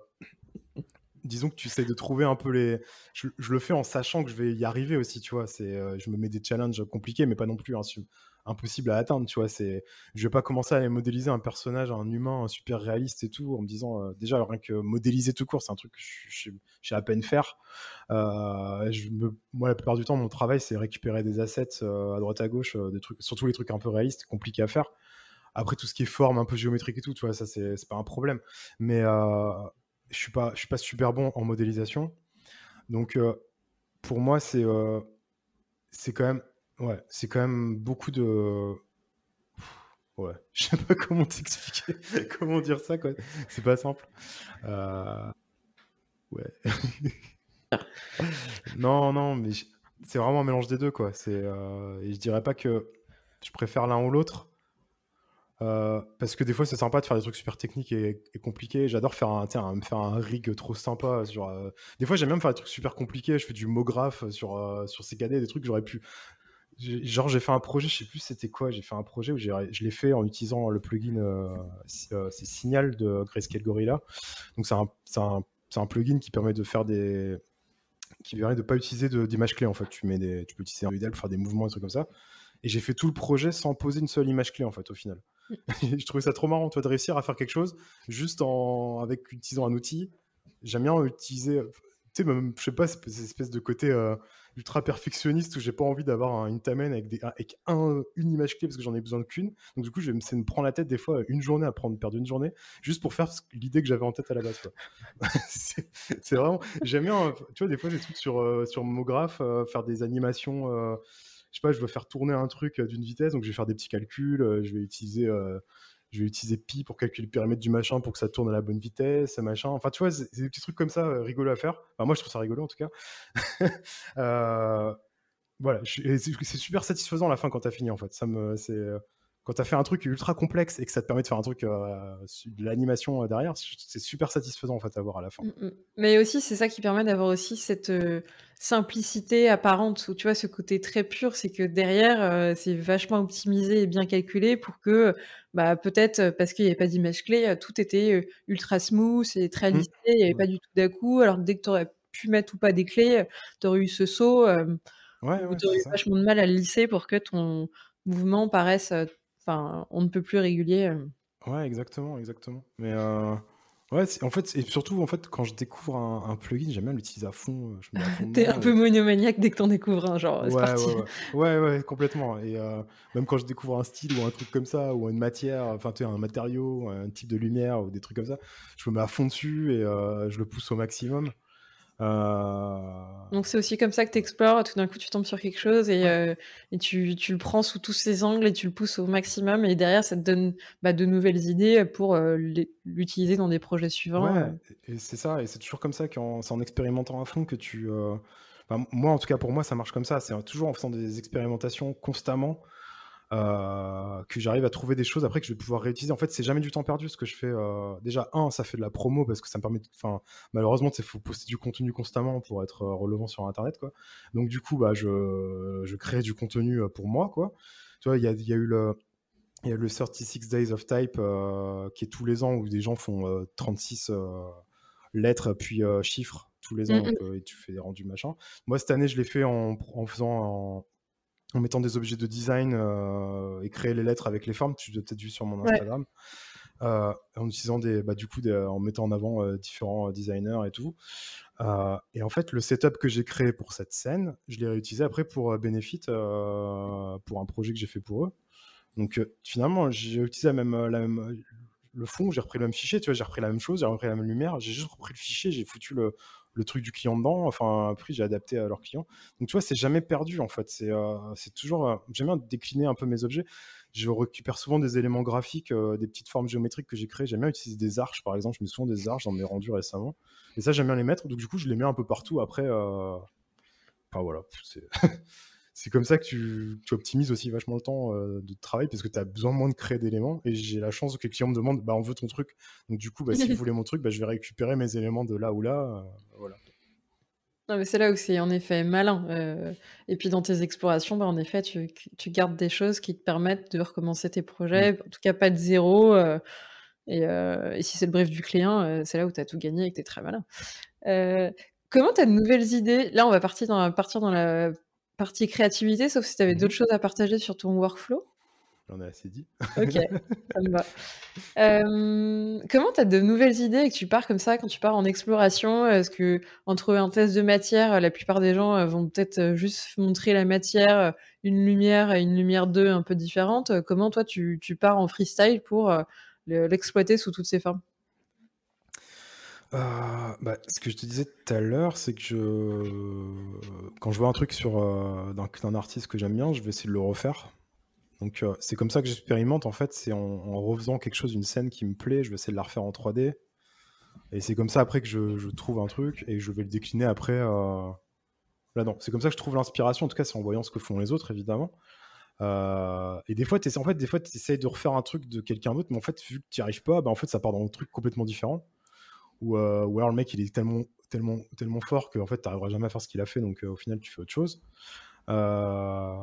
disons que tu essaies de trouver un peu les. Je, le fais en sachant que je vais y arriver aussi, tu vois. Euh, je me mets des challenges compliqués, mais pas non plus impossible à atteindre, tu vois. C'est, je vais pas commencer à modéliser un personnage, un humain un super réaliste et tout, en me disant euh, déjà rien que modéliser tout court, c'est un truc que je, sais à peine faire. Euh, moi, la plupart du temps, mon travail, c'est récupérer des assets à droite à gauche, des trucs, surtout les trucs un peu réalistes, compliqués à faire. Après, tout ce qui est forme, un peu géométrique et tout, tu vois, ça, c'est, pas un problème. Mais je suis pas, je suis pas super bon en modélisation. Donc, euh, pour moi, c'est euh, c'est quand même, ouais, c'est quand même beaucoup de, ouais, je sais pas comment t'expliquer, comment dire ça, quoi. C'est pas simple. Euh, ouais. non, non, mais c'est vraiment un mélange des deux, quoi. C'est, et je dirais pas que je préfère l'un ou l'autre. Euh, parce que des fois, c'est sympa de faire des trucs super techniques et, compliqués. J'adore faire un, un, faire un rig trop sympa. Sur, euh, Des fois, j'aime bien faire des trucs super compliqués. Je fais du MoGraph sur, euh, sur CKD, des trucs que j'aurais pu. Genre, j'ai fait un projet, je sais plus c'était quoi. J'ai fait un projet où je l'ai fait en utilisant le plugin c'est Signal de Grayscale Gorilla. Donc, c'est un, un, un, plugin qui permet de faire des. qui permet de pas utiliser d'image clé en fait. Tu, mets des, tu peux utiliser un modèle pour faire des mouvements et trucs comme ça. Et j'ai fait tout le projet sans poser une seule image clé en fait au final. je trouvais ça trop marrant, toi, de réussir à faire quelque chose juste en avec utilisant un outil. J'aime bien utiliser, tu sais, même, je sais pas, cette espèce de côté euh, ultra perfectionniste où j'ai pas envie d'avoir une tamen avec, des, avec un, une image clé parce que j'en ai besoin qu'une. Donc, du coup, je me prendre la tête des fois une journée à prendre, perdre une journée juste pour faire l'idée que j'avais en tête à la base. c'est vraiment, j'aime bien, tu vois, des fois, des trucs sur, euh, sur Mograph, euh, faire des animations je sais pas, je dois faire tourner un truc euh, d'une vitesse, donc je vais faire des petits calculs, euh, je vais utiliser euh, je vais utiliser pi pour calculer le périmètre du machin pour que ça tourne à la bonne vitesse, machin. Enfin, tu vois, c'est des petits trucs comme ça, rigolo à faire. Enfin, moi, je trouve ça rigolo en tout cas. voilà, c'est super satisfaisant à la fin quand tu as fini en fait. Ça me, c'est quand tu as fait un truc ultra complexe et que ça te permet de faire un truc, euh, de l'animation euh, derrière, c'est super satisfaisant en fait à voir à la fin. Mm, mm. Mais aussi, c'est ça qui permet d'avoir aussi cette euh, simplicité apparente, où tu vois, ce côté très pur, c'est que derrière, c'est vachement optimisé et bien calculé pour que, bah, peut-être parce qu'il n'y avait pas d'image clé, tout était ultra smooth et très mm. lissé, il n'y avait pas du tout d'à coup, alors dès que tu aurais pu mettre ou pas des clés, tu aurais eu ce saut, ouais, ouais, tu aurais eu vachement de mal à le lisser pour que ton mouvement paraisse enfin, on ne peut plus régulier. Euh. Ouais, exactement, exactement. Mais euh, ouais, en fait, et surtout, en fait, quand je découvre un, plugin, j'aime bien l'utiliser à fond. Euh, T'es un peu monomaniaque dès que t'en découvres un, genre, ouais, parti. Ouais, ouais, complètement. Et même quand je découvre un style ou un truc comme ça, ou une matière, enfin, tu sais, un matériau, un type de lumière ou des trucs comme ça, je me mets à fond dessus et je le pousse au maximum. Euh, Donc c'est aussi comme ça que tu explores, tout d'un coup tu tombes sur quelque chose et, euh, et tu, tu, le prends sous tous ses angles et tu le pousses au maximum et derrière ça te donne bah, de nouvelles idées pour euh, l'utiliser dans des projets suivants. Ouais, et c'est ça, et c'est toujours comme ça, c'est en expérimentant à fond que tu... moi en tout cas pour moi ça marche comme ça, c'est toujours en faisant des expérimentations constamment euh, que j'arrive à trouver des choses après que je vais pouvoir réutiliser. En fait, c'est jamais du temps perdu ce que je fais. Euh, déjà, un, ça fait de la promo parce que ça me permet. Enfin, malheureusement, il faut poster du contenu constamment pour être euh, relevant sur Internet, quoi. Donc, du coup, bah, je, je crée du contenu pour moi, quoi. Tu vois, il y a, y a, eu le. Il y a le 36 Days of Type qui est tous les ans où des gens font 36 lettres puis chiffres tous les ans mmh et tu fais des rendus machin. Moi cette année je l'ai fait en, en faisant en, mettant des objets de design euh, et créer les lettres avec les formes. Tu l'as peut-être vu sur mon Instagram. Euh, en utilisant des, bah, du coup, en mettant en avant euh, différents designers et tout. et en fait, le setup que j'ai créé pour cette scène, je l'ai réutilisé après pour Benefit, pour un projet que j'ai fait pour eux. Donc finalement, j'ai utilisé la même, la même, le fond, j'ai repris le même fichier, tu vois, j'ai repris la même chose, j'ai repris la même lumière, j'ai juste repris le fichier, j'ai foutu le, le truc du client dedans. Enfin, après, j'ai adapté à leur client. Donc, tu vois, c'est jamais perdu en fait. C'est euh, toujours. Euh, j'aime bien décliner un peu mes objets. Je récupère souvent des éléments graphiques, euh, des petites formes géométriques que j'ai créées. J'aime bien utiliser des arches, par exemple. Je mets souvent des arches dans mes rendus récemment. Et ça, j'aime bien les mettre. Donc, du coup, je les mets un peu partout après. Enfin, voilà. comme ça que tu, tu, optimises aussi vachement le temps de travail parce que tu as besoin moins de créer d'éléments. Et j'ai la chance que les clients me demandent bah, on veut ton truc. Donc, du coup, bah, si vous voulez mon truc, bah, je vais récupérer mes éléments de là ou là. voilà. Non, mais c'est là où c'est en effet malin. et puis dans tes explorations, bah, en effet, tu, tu, gardes des choses qui te permettent de recommencer tes projets, mmh. en tout cas pas de zéro. et, et, si c'est le brief du client, c'est là où tu as tout gagné et que tu es très malin. comment tu as de nouvelles idées? Là, on va partir dans, partir dans la partie créativité, sauf si tu avais mmh d'autres choses à partager sur ton workflow. J'en ai assez dit. Ok, ça me va. comment tu as de nouvelles idées et que tu pars comme ça quand tu pars en exploration Est-ce que entre un test de matière, la plupart des gens euh, vont peut-être euh, juste montrer la matière, euh, une lumière et une lumière 2 un peu différente Comment toi tu, tu pars en freestyle pour l'exploiter sous toutes ses formes? Bah, ce que je te disais tout à l'heure, c'est que je... quand je vois un truc sur d'un artiste que j'aime bien, je vais essayer de le refaire. Donc euh, c'est comme ça que j'expérimente en fait, c'est en, refaisant quelque chose, une scène qui me plaît, je vais essayer de la refaire en 3D. Et c'est comme ça après que je, trouve un truc et je vais le décliner après. Euh, non, c'est comme ça que je trouve l'inspiration, en tout cas c'est en voyant ce que font les autres évidemment. Euh, et des fois, en fait, des fois, tu essayes de refaire un truc de quelqu'un d'autre, mais en fait, vu que tu n'y arrives pas, bah, en fait, ça part dans un truc complètement différent. Ou, ou alors le mec, il est tellement, tellement, tellement fort que en fait, tu n'arriveras jamais à faire ce qu'il a fait, donc au final, tu fais autre chose. Euh,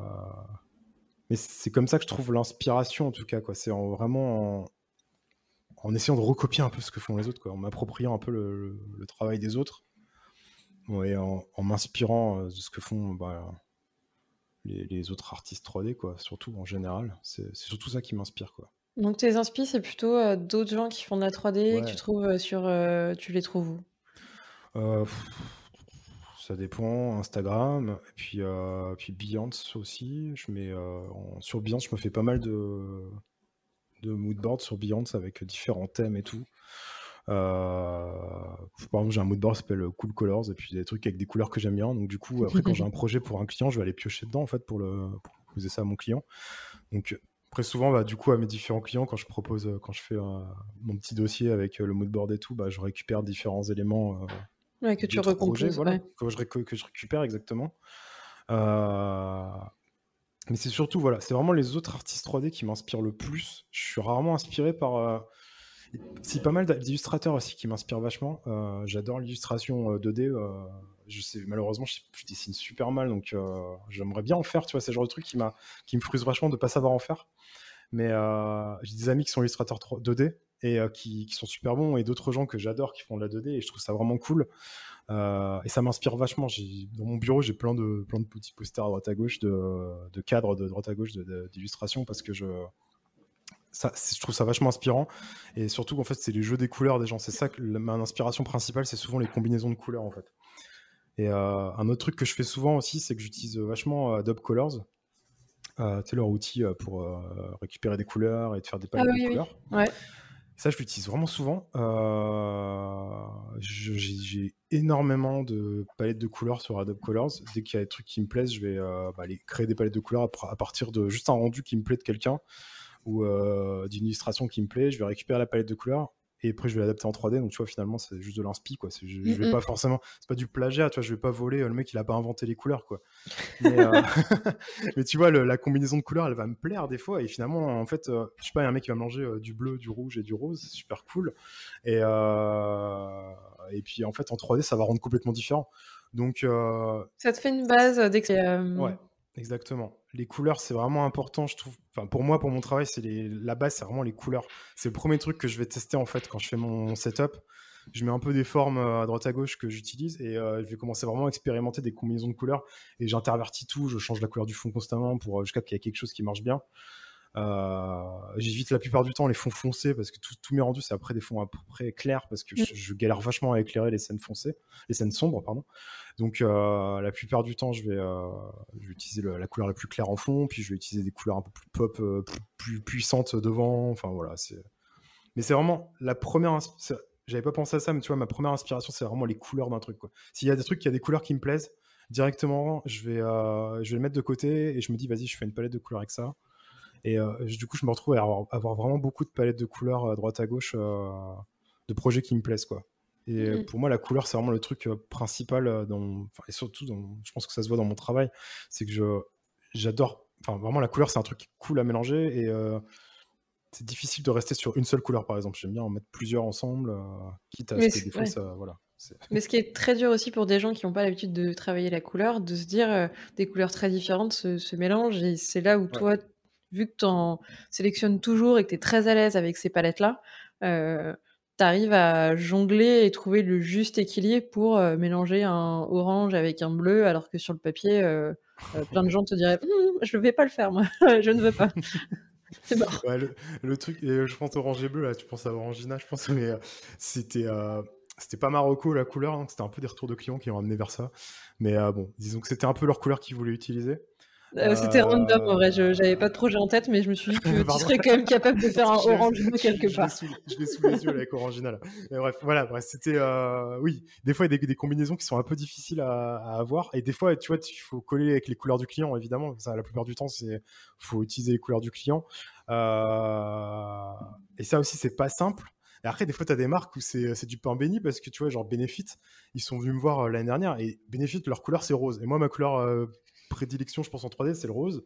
mais c'est comme ça que je trouve l'inspiration, en tout cas. C'est en, vraiment en, essayant de recopier un peu ce que font les autres, quoi, en m'appropriant un peu le, travail des autres, et en, m'inspirant euh, de ce que font bah, les, autres artistes 3D, quoi, surtout en général. C'est surtout ça qui m'inspire. quoi. Donc tes inspirations, c'est plutôt euh, d'autres gens qui font de la 3D que tu trouves euh, sur... tu les trouves où? Ça dépend. Instagram, et puis, euh, puis Behance aussi. Je mets, euh, sur Behance, je me fais pas mal de, de moodboards sur Behance avec différents thèmes et tout. Euh, par exemple, j'ai un moodboard qui s'appelle Cool Colors, et puis des trucs avec des couleurs que j'aime bien. Donc, du coup, après, quand j'ai un projet pour un client, je vais aller piocher dedans, en fait, pour, le, pour proposer ça à mon client. Donc, après, souvent, bah, du coup, à mes différents clients, quand je propose, quand je fais mon petit dossier avec le moodboard et tout, bah, je récupère différents éléments que tu recomposes, voilà, que, je, que, je, récupère exactement. Euh, mais c'est surtout, voilà, c'est vraiment les autres artistes 3D qui m'inspirent le plus. Je suis rarement inspiré par. Euh... C'est pas mal d'illustrateurs aussi qui m'inspirent vachement. Euh, j'adore l'illustration 2D. Euh, malheureusement, je, dessine super mal, donc j'aimerais bien en faire. Tu vois, c'est le genre de truc qui, qui me frustre vachement de pas savoir en faire. Mais j'ai des amis qui sont illustrateurs 2D et euh, qui, sont super bons, et d'autres gens que j'adore qui font de la 2D, et je trouve ça vraiment cool. Euh, et ça m'inspire vachement. Dans mon bureau, j'ai plein de, plein de petits posters à droite à gauche, de, de cadres de droite à gauche d'illustrations, parce que je, ça, je trouve ça vachement inspirant. Et surtout, en fait, c'est les jeux des couleurs des gens. C'est ça que ma inspiration principale, c'est souvent les combinaisons de couleurs, en fait. Et euh, un autre truc que je fais souvent aussi, c'est que j'utilise vachement Adobe Colors. Euh, c'est leur outil pour récupérer des couleurs et de faire des palettes ah de couleurs. Ouais. Ça, je l'utilise vraiment souvent. Euh, j'ai énormément de palettes de couleurs sur Adobe Colors. Dès qu'il y a des trucs qui me plaisent, je vais euh, bah, aller créer des palettes de couleurs à, partir de juste un rendu qui me plaît de quelqu'un ou euh, d'une illustration qui me plaît. Je vais récupérer la palette de couleurs et après je vais l'adapter en 3D donc tu vois finalement c'est juste de l'inspi quoi. Je, je vais pas forcément c'est pas du plagiat tu vois je vais pas voler le mec il a pas inventé les couleurs quoi. Mais, euh, tu vois la combinaison de couleurs elle va me plaire des fois et finalement en fait euh, je sais pas il y a un mec qui va manger euh, du bleu du rouge et du rose c'est super cool et et puis en fait en 3D ça va rendre complètement différent. Donc ça te fait une base dès que ouais Exactement. Les couleurs, c'est vraiment important, je trouve. Enfin, pour moi, pour mon travail, c'est la base, c'est vraiment les couleurs. C'est le premier truc que je vais tester en fait quand je fais mon setup. Je mets un peu des formes euh, à droite à gauche que j'utilise et euh, je vais commencer vraiment à expérimenter des combinaisons de couleurs et j'intervertis tout. Je change la couleur du fond constamment pour euh, jusqu'à qu'il y ait quelque chose qui marche bien. Euh, j'évite la plupart du temps les fonds foncés parce que tous mes rendus c'est après des fonds à peu près clairs parce que je, galère vachement à éclairer les scènes foncées, les scènes sombres pardon. Donc euh, la plupart du temps je vais, euh, je vais utiliser la couleur la plus claire en fond, puis je vais utiliser des couleurs un peu plus pop, plus, puissantes devant. Enfin voilà, c'est. Mais c'est vraiment la première. J'avais pas pensé à ça, mais tu vois, ma première inspiration c'est vraiment les couleurs d'un truc. S'il y a des trucs, il y a des couleurs qui me plaisent directement, je vais, je vais le mettre de côté et je me dis vas-y, je fais une palette de couleurs avec ça. Et euh, du coup, je me retrouve à avoir, vraiment beaucoup de palettes de couleurs à euh, droite à gauche euh, de projets qui me plaisent, quoi. Et mmh pour moi, la couleur, c'est vraiment le truc principal, dans, et surtout, dans, je pense que ça se voit dans mon travail, c'est que je, j'adore. Enfin, vraiment, la couleur, c'est un truc cool à mélanger et c'est difficile de rester sur une seule couleur, par exemple. J'aime bien en mettre plusieurs ensemble, quitte à ce que des fois, ça, voilà. Mais ce qui est très dur aussi pour des gens qui n'ont pas l'habitude de travailler la couleur, de se dire des couleurs très différentes se, mélangent. Et c'est là où toi, vu que tu en sélectionnes toujours et que tu es très à l'aise avec ces palettes-là, tu arrives à jongler et trouver le juste équilibre pour mélanger un orange avec un bleu, alors que sur le papier, plein de gens te diraient «Hum, Je ne vais pas le faire, moi, je ne veux pas. C'est mort. le, truc, je pense orange et bleu, tu penses à Orangina, je pense, mais c'était c'était pas Marocco la couleur, hein, c'était un peu des retours de clients qui ont amené vers ça. Mais bon, disons que c'était un peu leur couleur qu'ils voulaient utiliser. Euh, c'était random en vrai, j'avais pas de projet en tête, mais je me suis dit que tu serais quand même capable de faire un orange quelque part. Je l'ai sous, les yeux avec Orangina là. bref, voilà, bref, c'était. Euh, oui, des fois il y a des, combinaisons qui sont un peu difficiles à, avoir, et des fois, tu vois, il faut coller avec les couleurs du client, évidemment. Ça, la plupart du temps, c'est faut utiliser les couleurs du client. Euh, et ça aussi, c'est pas simple. Et après, des fois, tu as des marques où c'est du pain béni parce que tu vois, genre Benefit, ils sont venus me voir l'année dernière et Benefit, leur couleur, c'est rose. Et moi, ma couleur prédilection, je pense, en 3D, c'est le rose.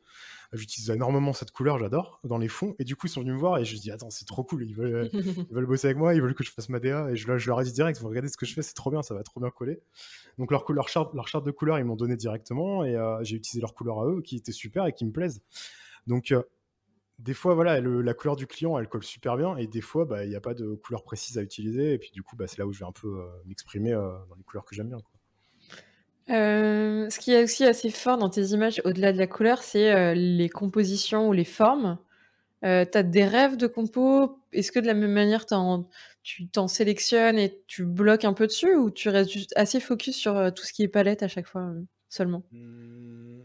J'utilise énormément cette couleur, j'adore, dans les fonds. Et du coup, ils sont venus me voir et je dis, attends, c'est trop cool. Ils veulent, ils veulent bosser avec moi, ils veulent que je fasse ma DA. Et je, je leur ai dit direct, vous regardez ce que je fais, c'est trop bien, ça va trop bien coller. Donc, leur, leur, charte, leur charte de couleurs, ils m'ont donné directement. Et euh, j'ai utilisé leur couleur à eux, qui était super et qui me plaisent. Donc, euh, des fois, voilà, la couleur du client, elle colle super bien, et des fois, bah, il n'y a pas de couleur précise à utiliser, et puis du coup, bah, c'est là où je vais un peu euh, m'exprimer dans les couleurs que j'aime bien. Euh, ce qui est aussi assez fort dans tes images, au-delà de la couleur, c'est euh, les compositions ou les formes. Euh, tu as des rêves de compos. Est-ce que de la même manière, tu t'en sélectionnes et tu bloques un peu dessus ou tu restes juste assez focus sur tout ce qui est palette à chaque fois seulement? Mmh,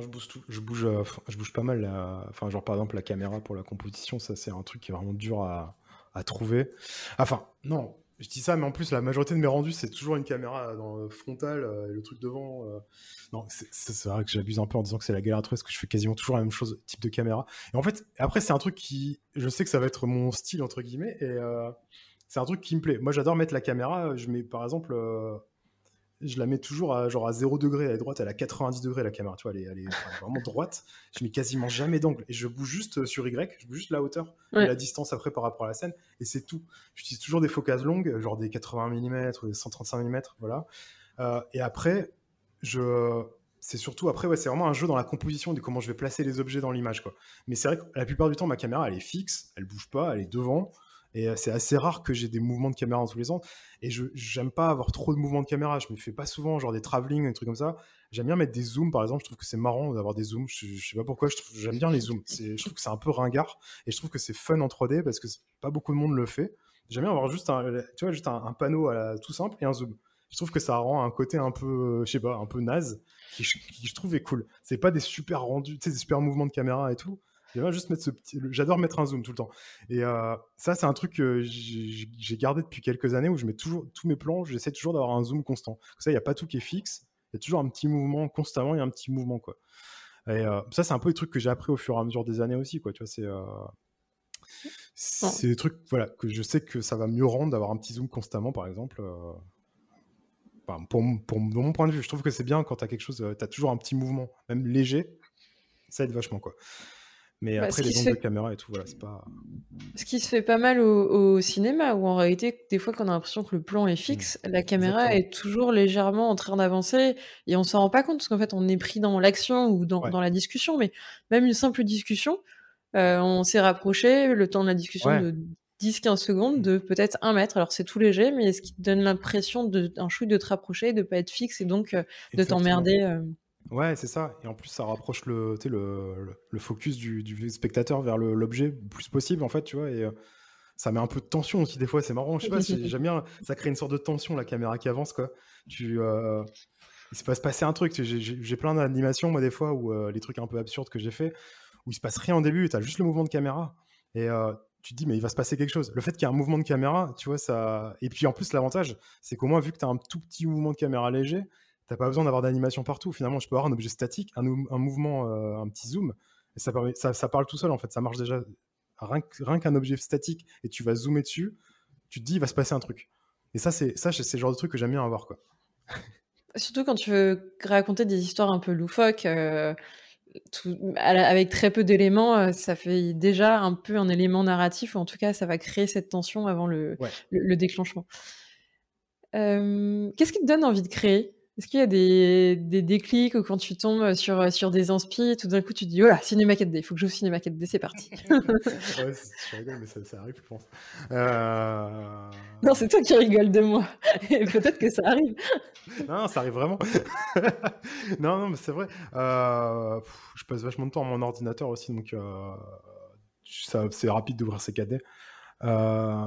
je bouge, je, bouge, je bouge pas mal. Enfin, genre par exemple la caméra pour la composition, ça c'est un truc qui est vraiment dur à trouver. Enfin, non, je dis ça, mais en plus, la majorité de mes rendus, c'est toujours une caméra dans le frontal euh, et le truc devant. Euh. Non, c'est vrai que j'abuse un peu en disant que c'est la galère parce que je fais quasiment toujours la même chose, type de caméra. Et en fait, après, c'est un truc qui. Je sais que ça va être mon style, entre guillemets, et euh, c'est un truc qui me plaît. Moi, j'adore mettre la caméra. Je mets, par exemple, je la mets toujours à, genre à 0 degré, elle est droite, elle est à 90 degrés la caméra, tu vois, elle est, vraiment droite. Je mets quasiment jamais d'angle et je bouge juste sur Y, je bouge juste la hauteur et la distance après par rapport à la scène et c'est tout. J'utilise toujours des focales longues, genre des 80 mm ou des 135 mm, voilà. Euh, et après, je c'est surtout après ouais c'est vraiment un jeu dans la composition de comment je vais placer les objets dans l'image quoi mais c'est vrai que la plupart du temps ma caméra elle est fixe elle bouge pas elle est devant et euh, c'est assez rare que j'ai des mouvements de caméra dans tous les sens. Et je j'aime pas avoir trop de mouvements de caméra. Je me fais pas souvent genre des travelling, des trucs comme ça. J'aime bien mettre des zooms, par exemple. Je trouve que c'est marrant d'avoir des zooms. Je, sais pas pourquoi. J'aime bien les zooms. Je trouve que c'est un peu ringard. Et je trouve que c'est fun en 3D parce que pas beaucoup de monde le fait. J'aime bien avoir juste un, tu vois, juste un, panneau tout simple et un zoom. Je trouve que ça rend un côté un peu, je sais pas, un peu naze, qui, je trouve est cool. C'est pas des super rendus, tu des super mouvements de caméra et tout. J'aime juste mettre ce petit. J'adore mettre un zoom tout le temps. Et euh, ça, c'est un truc que j'ai gardé depuis quelques années où je mets toujours tous mes plans, j'essaie toujours d'avoir un zoom constant. ça, il n'y a pas tout qui est fixe. Il y a toujours un petit mouvement constamment, il y a un petit mouvement quoi. Et euh, ça, c'est un peu des trucs que j'ai appris au fur et à mesure des années aussi quoi. Tu vois, c'est euh, c'est des trucs voilà que je sais que ça va mieux rendre d'avoir un petit zoom constamment, par exemple. pour, pour, de mon point de vue, je trouve que c'est bien quand tu as quelque chose, tu as toujours un petit mouvement, même léger, ça aide vachement quoi. Mais bah, après, les angles de caméra et tout, voilà, c'est pas. Ce qui se fait pas mal au, cinéma, où en réalité, des fois, quand on a l'impression que le plan est fixe, mmh. la caméra est toujours légèrement en train d'avancer et on s'en rend pas compte parce qu'en fait, on est pris dans l'action ou dans, dans, la discussion. Mais même une simple discussion, euh, on s'est rapproché, le temps de la discussion de 10-15 secondes, mmh. de peut-être un mètre. Alors, c'est tout léger, mais ce qui te donne l'impression d'un chouille de te rapprocher, de pas être fixe et donc euh, de t'emmerder. Euh. Ouais, c'est ça. Et en plus, ça rapproche le, le, focus du, spectateur vers l'objet le plus possible, en fait, tu vois. Et euh, ça met un peu de tension aussi, des fois. C'est marrant. Je sais pas, j'aime bien. Ça crée une sorte de tension, la caméra qui avance, quoi. Tu, euh, il se passe passer un truc. J'ai plein d'animations, moi, des fois, où euh, les trucs un peu absurdes que j'ai fait, où il se passe rien au début, tu as juste le mouvement de caméra. Et tu te dis, mais il va se passer quelque chose. Le fait qu'il y ait un mouvement de caméra, tu vois, ça. Et puis en plus, l'avantage, c'est qu'au moins, vu que tu as un tout petit mouvement de caméra léger, T'as pas besoin d'avoir d'animation partout. Finalement, je peux avoir un objet statique, un, mouvement, euh, un petit zoom, et ça, ça, parle tout seul en fait. Ça marche déjà. Rien, qu'un objet statique et tu vas zoomer dessus, tu te dis il va se passer un truc. Et ça, c'est ça, c'est le genre de truc que j'aime bien avoir quoi. Surtout quand tu veux raconter des histoires un peu loufoques. Euh, avec très peu d'éléments, ça fait déjà un peu un élément narratif, ou en tout cas, ça va créer cette tension avant le, le, déclenchement. Qu'est-ce qui te donne envie de créer? Est-ce qu'il y a des, des, déclics ou quand tu tombes sur, sur des inspi, tout d'un coup tu te dis, oh là, Cinéma 4D, il faut que je joue Cinéma 4D, c'est parti. ouais, je rigole, mais ça, ça, arrive, je pense. Euh... Non, c'est toi qui rigoles de moi. Peut-être que ça arrive. non, ça arrive vraiment. non, non, mais c'est vrai. Euh, je passe vachement de temps à mon ordinateur aussi, donc euh, c'est rapide d'ouvrir ces cadets. Euh,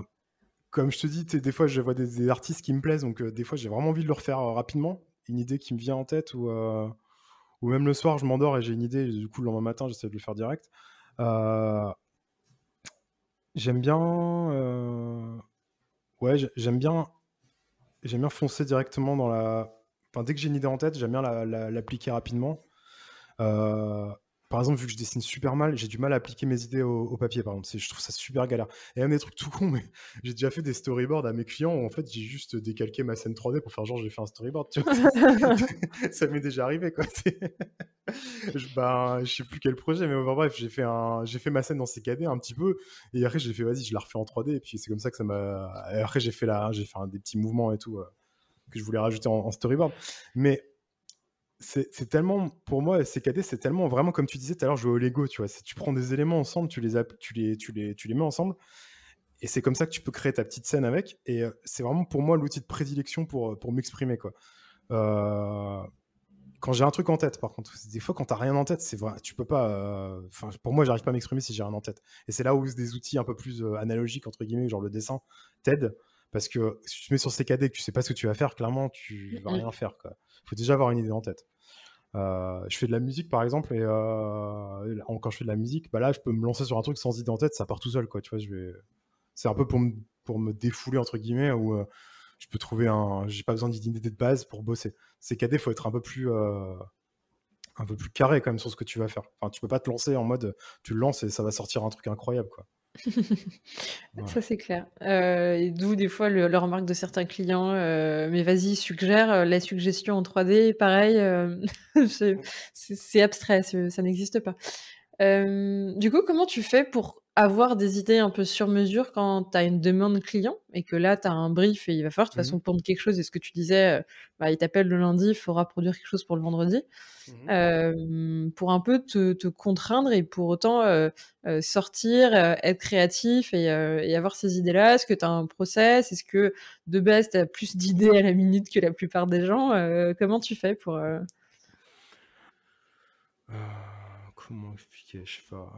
comme je te dis, des fois, je vois des, artistes qui me plaisent, donc des fois, j'ai vraiment envie de le refaire rapidement une idée qui me vient en tête ou, euh, ou même le soir, je m'endors et j'ai une idée, du coup, le lendemain matin, j'essaie de le faire direct. Euh, j'aime bien. Euh, ouais, j'aime bien. J'aime bien foncer directement dans la. Enfin, dès que j'ai une idée en tête, j'aime bien l'appliquer rapidement par exemple, vu que je dessine super mal, j'ai du mal à appliquer mes idées au, papier, par exemple. Je trouve ça super galère. Et même des trucs tout cons, mais j'ai déjà fait des storyboards à mes clients où en fait j'ai juste décalqué ma scène 3D pour faire genre j'ai fait un storyboard. Tu vois ça m'est déjà arrivé, quoi. je, ben, je sais plus quel projet, mais bref, j'ai fait, un, j'ai fait ma scène dans CKD un petit peu. Et après, j'ai fait vas-y, je la refais en 3D. Et puis c'est comme ça que ça m'a. Après, j'ai fait, la, j'ai fait des petits mouvements et tout euh, que je voulais rajouter en storyboard. Mais c'est tellement, pour moi, CKD, c'est tellement vraiment, comme tu disais tout à l'heure, jouer au Lego, tu vois. Tu prends des éléments ensemble, tu les, tu les, tu les, tu les mets ensemble, et c'est comme ça que tu peux créer ta petite scène avec. Et euh, c'est vraiment pour moi l'outil de prédilection pour, euh, pour m'exprimer, quoi. Euh, quand j'ai un truc en tête, par contre, des fois, quand t'as rien en tête, c'est vrai, tu peux pas. Enfin, pour moi, j'arrive pas à m'exprimer si j'ai rien en tête. Et c'est là où des outils un peu plus analogiques, entre guillemets, genre le dessin, t'aident. Parce que si tu te mets sur CKD et que tu sais pas ce que tu vas faire, clairement, tu vas rien faire. Il faut déjà avoir une idée en tête. Euh, je fais de la musique par exemple et euh, quand je fais de la musique, bah là je peux me lancer sur un truc sans idée en tête, ça part tout seul quoi. Tu vois, c'est un peu pour me pour me défouler entre guillemets où euh, je peux trouver un, j'ai pas besoin d'idée de base pour bosser. C'est il faut être un peu plus un peu plus carré quand même sur ce que tu vas faire. Enfin, tu peux pas te lancer en mode tu le lances et ça va sortir un truc incroyable quoi. Ça, c'est clair. Euh, d'où des fois le, remarque de certains clients, euh, mais vas-y, suggère euh, la suggestion en 3D, pareil, c'est abstrait, ça n'existe pas. du coup, comment tu fais pour avoir des idées un peu sur mesure quand tu as une demande client et que là, tu as un brief et il va falloir de toute mmh façon pondre quelque chose. Et ce que tu disais, euh, bah, il t'appelle le lundi, il faudra produire quelque chose pour le vendredi. Mmh pour un peu te, contraindre et pour autant euh, euh, sortir, être créatif et, avoir ces idées-là. Est-ce que tu as un process? Est-ce que de base, tu as plus d'idées à la minute que la plupart des gens? Comment tu fais pour... comment expliquer? Je sais pas.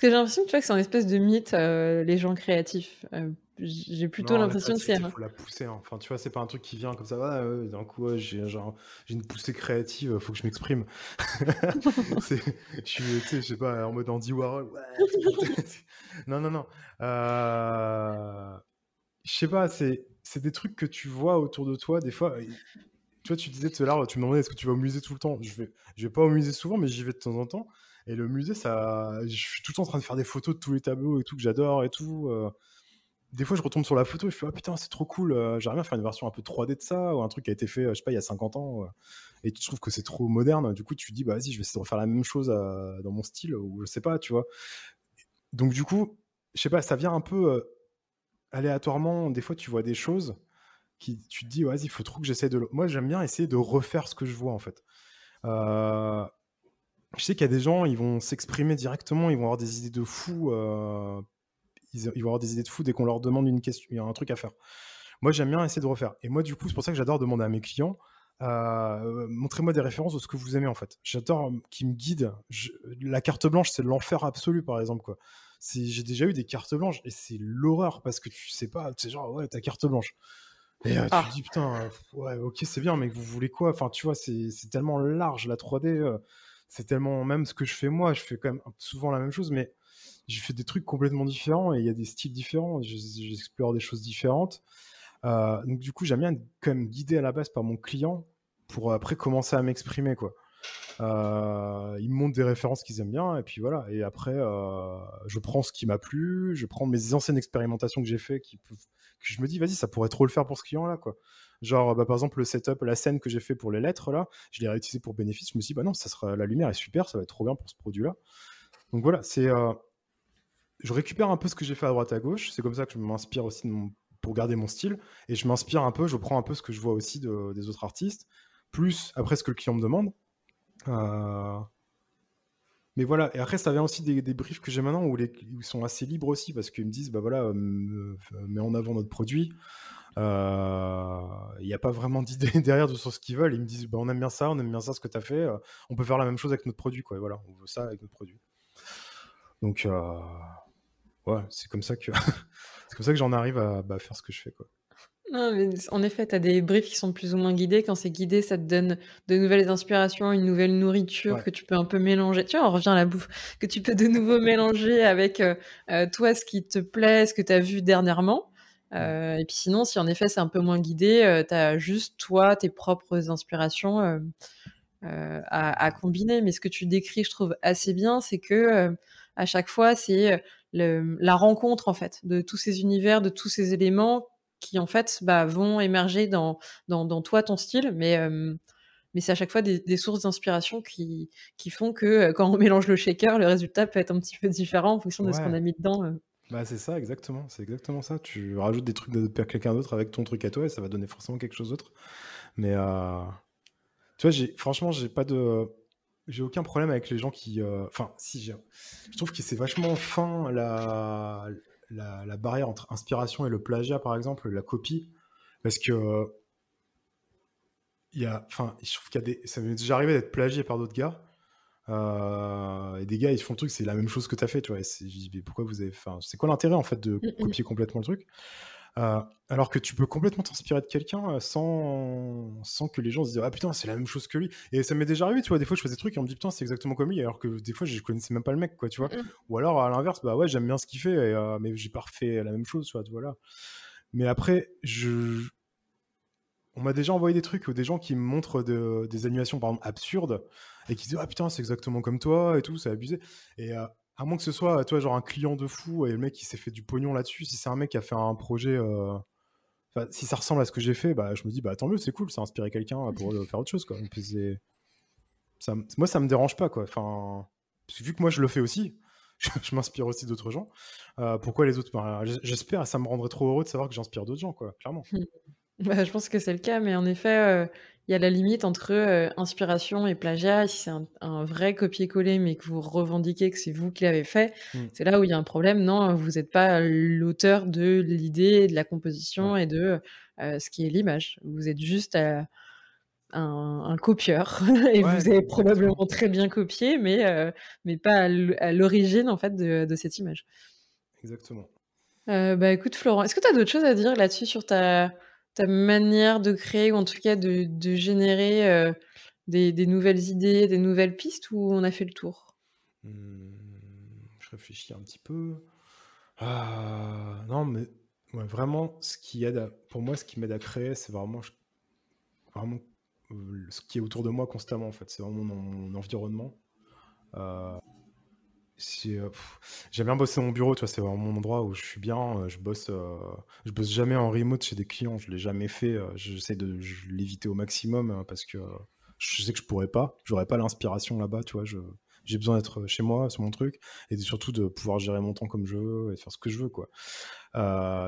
Parce que j'ai l'impression que tu vois que c'est une espèce de mythe, euh, les gens créatifs. Euh, j'ai plutôt l'impression que c'est. Il faut la pousser. Hein. Enfin, tu vois, c'est pas un truc qui vient comme ça. Ah, d'un coup, j'ai genre j'ai une poussée créative. Faut que je m'exprime. je suis, je sais pas, en mode Andy Warhol. non, non, non. Euh... Je sais pas. C'est c'est des trucs que tu vois autour de toi. Des fois, tu vois, tu disais tout à l'heure, tu me demandais est-ce que tu vas au musée tout le temps? Je vais, je vais pas au musée souvent, mais j'y vais de temps en temps. Et le musée, ça, je suis tout le temps en train de faire des photos de tous les tableaux et tout que j'adore et tout. Euh. Des fois, je retombe sur la photo et je fais ah putain, c'est trop cool. Euh, j'aimerais bien faire une version un peu 3D de ça ou un truc qui a été fait, je sais pas, il y a 50 ans. Et tu trouves que c'est trop moderne. Du coup, tu te dis bah vas-y, je vais essayer de refaire la même chose euh, dans mon style ou je sais pas, tu vois. Donc du coup, je sais pas, ça vient un peu aléatoirement. Des fois, tu vois des choses qui, tu te dis vas-y, il faut trop que j'essaie de. Moi, j'aime bien essayer de refaire ce que je vois en fait. Euh, je sais qu'il y a des gens, ils vont s'exprimer directement, ils vont avoir des idées de fou, euh, ils, vont avoir des idées de fou dès qu'on leur demande une question, il y a un truc à faire. Moi, j'aime bien essayer de refaire. Et moi, du coup, c'est pour ça que j'adore demander à mes clients, euh, montrez-moi des références de ce que vous aimez en fait. J'adore euh, qu'ils me guident. la carte blanche, c'est l'enfer absolu, par exemple. quoi. J'ai déjà eu des cartes blanches et c'est l'horreur parce que tu sais pas, c'est genre, ouais, ta carte blanche. Et tu ah. te dis, putain, ouais, ok, c'est bien, mais vous voulez quoi? Enfin, tu vois, c'est tellement large la 3D c'est tellement même ce que je fais moi, je fais quand même souvent la même chose, mais je fais des trucs complètement différents et il y a des styles différents, j'explore des choses différentes. Euh, donc du coup, j'aime bien être quand même guidé à la base par mon client pour après commencer à m'exprimer quoi. Euh, ils me montrent des références qu'ils aiment bien, et puis voilà. Et après, euh, je prends ce qui m'a plu, je prends mes anciennes expérimentations que j'ai fait, que je me dis, vas-y, ça pourrait trop le faire pour ce client-là, quoi. Genre, bah, par exemple, le setup, la scène que j'ai fait pour les lettres, là, je l'ai réutilisé pour bénéfice. Je me suis dit, bah non, ça sera, la lumière est super, ça va être trop bien pour ce produit-là. Donc voilà, c'est. Euh, je récupère un peu ce que j'ai fait à droite à gauche. C'est comme ça que je m'inspire aussi pour garder mon style. Et je m'inspire un peu, je prends un peu ce que je vois aussi des autres artistes, plus après ce que le client me demande. Euh, mais voilà, et après, ça vient aussi des, briefs que j'ai maintenant où, ils sont assez libres aussi parce qu'ils me disent, bah voilà, euh, mets en avant notre produit. Euh, il n'y a pas vraiment d'idée derrière de sur ce qu'ils veulent. Ils me disent, bah, on aime bien ça, on aime bien ça, ce que tu as fait. on peut faire la même chose avec notre produit, quoi. Et voilà, on veut ça avec notre produit. Donc, ouais, c'est comme ça que c'est comme ça que j'en arrive à bah, faire ce que je fais, quoi. Non, mais en effet, tu as des briefs qui sont plus ou moins guidés. Quand c'est guidé, ça te donne de nouvelles inspirations, une nouvelle nourriture que tu peux un peu mélanger. Tu vois, on revient à la bouffe, que tu peux de nouveau mélanger avec euh, euh, toi ce qui te plaît, ce que tu as vu dernièrement. Euh, et puis sinon, si en effet c'est un peu moins guidé, tu as juste toi, tes propres inspirations à, à, combiner. Mais ce que tu décris, je trouve assez bien, c'est que à chaque fois, c'est la rencontre en fait de tous ces univers, de tous ces éléments qui en fait bah, vont émerger dans, dans, toi, ton style, mais, mais c'est à chaque fois des, sources d'inspiration qui, qui font que quand on mélange le shaker, le résultat peut être un petit peu différent en fonction de ce qu'on a mis dedans. Bah, c'est ça, exactement. C'est exactement ça. Tu rajoutes des trucs de, quelqu'un d'autre avec ton truc à toi et ça va donner forcément quelque chose d'autre. Mais tu vois, franchement, j'ai pas de. J'ai aucun problème avec les gens qui. Euh, enfin, si, je trouve que c'est vachement fin la, la, barrière entre inspiration et le plagiat, par exemple, la copie, parce que il y a, enfin, je trouve qu'il y a des, ça m'est déjà arrivé d'être plagié par d'autres gars. Euh, et des gars, ils font le truc, c'est la même chose que tu as fait, tu vois. je dis, mais pourquoi vous avez, enfin, c'est quoi l'intérêt en fait de mm, mm. copier complètement le truc? Euh, alors que tu peux complètement t'inspirer de quelqu'un euh, sans, sans que les gens se disent Ah putain, c'est la même chose que lui. Et ça m'est déjà arrivé, tu vois. Des fois, je faisais des trucs et on me dit Putain, c'est exactement comme lui. Alors que des fois, je connaissais même pas le mec, quoi, tu vois. Mmh. Ou alors, à l'inverse, bah ouais, j'aime bien ce qu'il fait, euh, mais j'ai pas refait la même chose, tu vois. Voilà. Mais après, je. On m'a déjà envoyé des trucs ou des gens qui me montrent des animations, par exemple, absurdes et qui disent Ah putain, c'est exactement comme toi et tout, c'est abusé. Et à moins que ce soit, genre un client de fou et le mec qui s'est fait du pognon là-dessus, si c'est un mec qui a fait un projet, euh, si ça ressemble à ce que j'ai fait, bah, je me dis, bah tant mieux, c'est cool, ça a inspiré quelqu'un pour faire autre chose, quoi. ça, moi, ça me dérange pas, quoi. Enfin, vu que moi, je le fais aussi, je, m'inspire aussi d'autres gens. Euh, pourquoi les autres J'espère, ça me rendrait trop heureux de savoir que j'inspire d'autres gens, quoi, clairement. Bah, je pense que c'est le cas, mais en effet, euh, il y a la limite entre euh, inspiration et plagiat. Si c'est un, vrai copier-coller, mais que vous revendiquez que c'est vous qui l'avez fait, mmh. c'est là où il y a un problème. Non, vous n'êtes pas l'auteur de l'idée, de la composition et de euh, ce qui est l'image. Vous êtes juste euh, un, copieur et vous avez probablement très bien copié, mais, mais pas à l'origine en fait de, de, cette image. Exactement. bah écoute Florent, est-ce que tu as d'autres choses à dire là-dessus sur ta ta manière de créer ou en tout cas de générer, euh, des nouvelles idées, des nouvelles pistes ou on a fait le tour? Mmh, je réfléchis un petit peu. Ah, non, mais vraiment ce qui aide pour moi, ce qui m'aide à créer, c'est vraiment vraiment, euh, ce qui est autour de moi constamment, en fait. C'est vraiment mon environnement. Euh euh, j'aime bien bosser mon bureau, tu vois, c'est vraiment mon endroit où je suis bien. Euh, je bosse, euh, je bosse jamais en remote chez des clients. Je l'ai jamais fait. J'essaie de l'éviter au maximum hein, parce que je sais que je pourrais pas. J'aurais pas l'inspiration là-bas, tu vois. j'ai besoin d'être chez moi, sur mon truc, et surtout de pouvoir gérer mon temps comme je veux et de faire ce que je veux, quoi.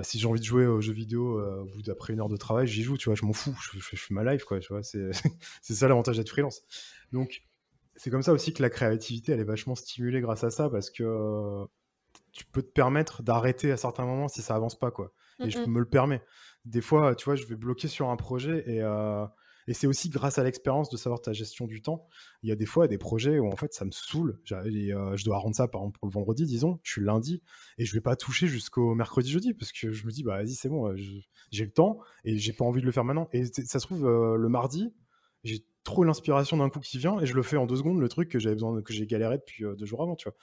si j'ai envie de jouer aux jeux vidéo au bout d'après une heure de travail, j'y joue, tu vois. Je m'en fous. Je, je, fais ma life, quoi. Tu vois. C'est ça l'avantage d'être freelance. Donc c'est comme ça aussi que la créativité, elle est vachement stimulée grâce à ça, parce que euh, tu peux te permettre d'arrêter à certains moments si ça avance pas, quoi. Et je me le permets. Des fois, tu vois, je vais bloquer sur un projet et, euh, et c'est aussi grâce à l'expérience de savoir ta gestion du temps. Il y a des fois des projets où en fait ça me saule. Euh, je dois rendre ça par exemple pour le vendredi, disons. Je suis lundi et je vais pas toucher jusqu'au mercredi, jeudi parce que je me dis bah vas-y c'est bon, j'ai le temps et j'ai pas envie de le faire maintenant. Et ça se trouve le mardi, j'ai trop l'inspiration d'un coup qui vient et je le fais en deux secondes le truc que j'avais besoin que j'ai galéré depuis euh, deux jours avant tu vois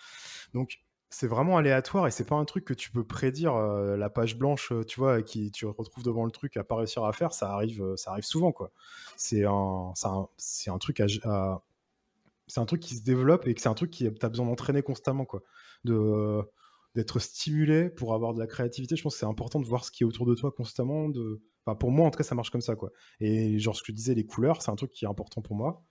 donc c'est vraiment aléatoire et c'est pas un truc que tu peux prédire euh, la page blanche euh, tu vois qui tu retrouves devant le truc à pas réussir à faire ça arrive ça arrive souvent quoi c'est un c'est un, truc à, c'est un truc qui se développe et que c'est un truc qui t'as besoin d'entraîner constamment, quoi. De d'être stimulé pour avoir de la créativité. Je pense que c'est important de voir ce qui est autour de toi constamment. De... Pour moi, en tout cas, ça marche comme ça, quoi. Et genre, ce que je disais, les couleurs, c'est un truc qui est important pour moi.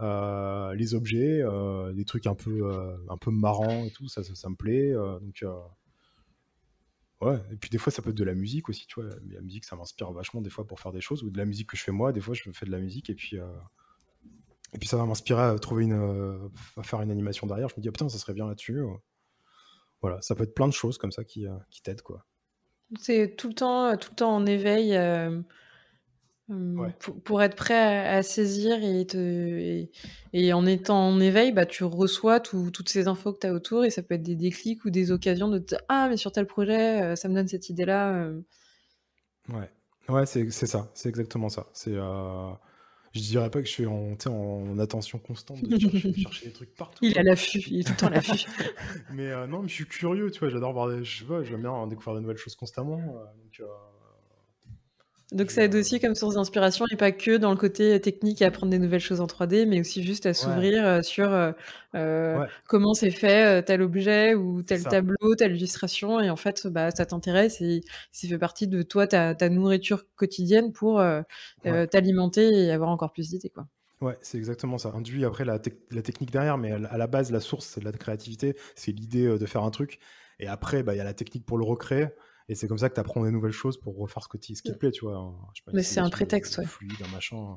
Euh, les objets, euh, des trucs un peu, euh, un peu marrants et tout, ça, ça, me plaît. donc, ouais. Et puis des fois, ça peut être de la musique aussi, tu vois. La musique, ça m'inspire vachement des fois pour faire des choses, ou de la musique que je fais moi. Des fois, je fais de la musique et puis, et puis ça va m'inspirer à trouver une, à faire une animation derrière. Je me dis, oh, putain, ça serait bien là-dessus. Voilà, ça peut être plein de choses comme ça qui, qui t'aident, quoi. C'est tout le temps, tout le temps en éveil. Pour, être prêt à, saisir et, te, et, en étant en éveil, bah, tu reçois toutes ces infos que tu as autour et ça peut être des déclics ou des occasions de te dire Ah, mais sur tel projet, euh, ça me donne cette idée-là. Euh. Ouais, ouais c'est ça, c'est exactement ça. C'est. Euh, je dirais pas que je suis en, en attention constante de chercher, des trucs partout. Il a l'affût, il est tout le temps l'affût. mais non, mais je suis curieux, tu vois, j'adore voir des. Je j'aime bien découvrir de nouvelles choses constamment. donc, donc ça aide aussi comme source d'inspiration et pas que dans le côté technique à apprendre des nouvelles choses en 3D, mais aussi juste à s'ouvrir euh, sur euh, euh, comment c'est fait tel objet ou tel tableau, telle illustration. Et en fait, bah, ça t'intéresse et ça fait partie de toi, ta, nourriture quotidienne pour t'alimenter et avoir encore plus d'idées. quoi. Ouais, c'est exactement ça. Induit après la, la, technique derrière, mais à la base, la source de la créativité, c'est l'idée de faire un truc. Et après, bah, il y a la technique pour le recréer. Et c'est comme ça que tu apprends des nouvelles choses pour refaire ce, que ce qui te plaît, tu vois. Mais c'est un prétexte, ouais. Fluide, un machin,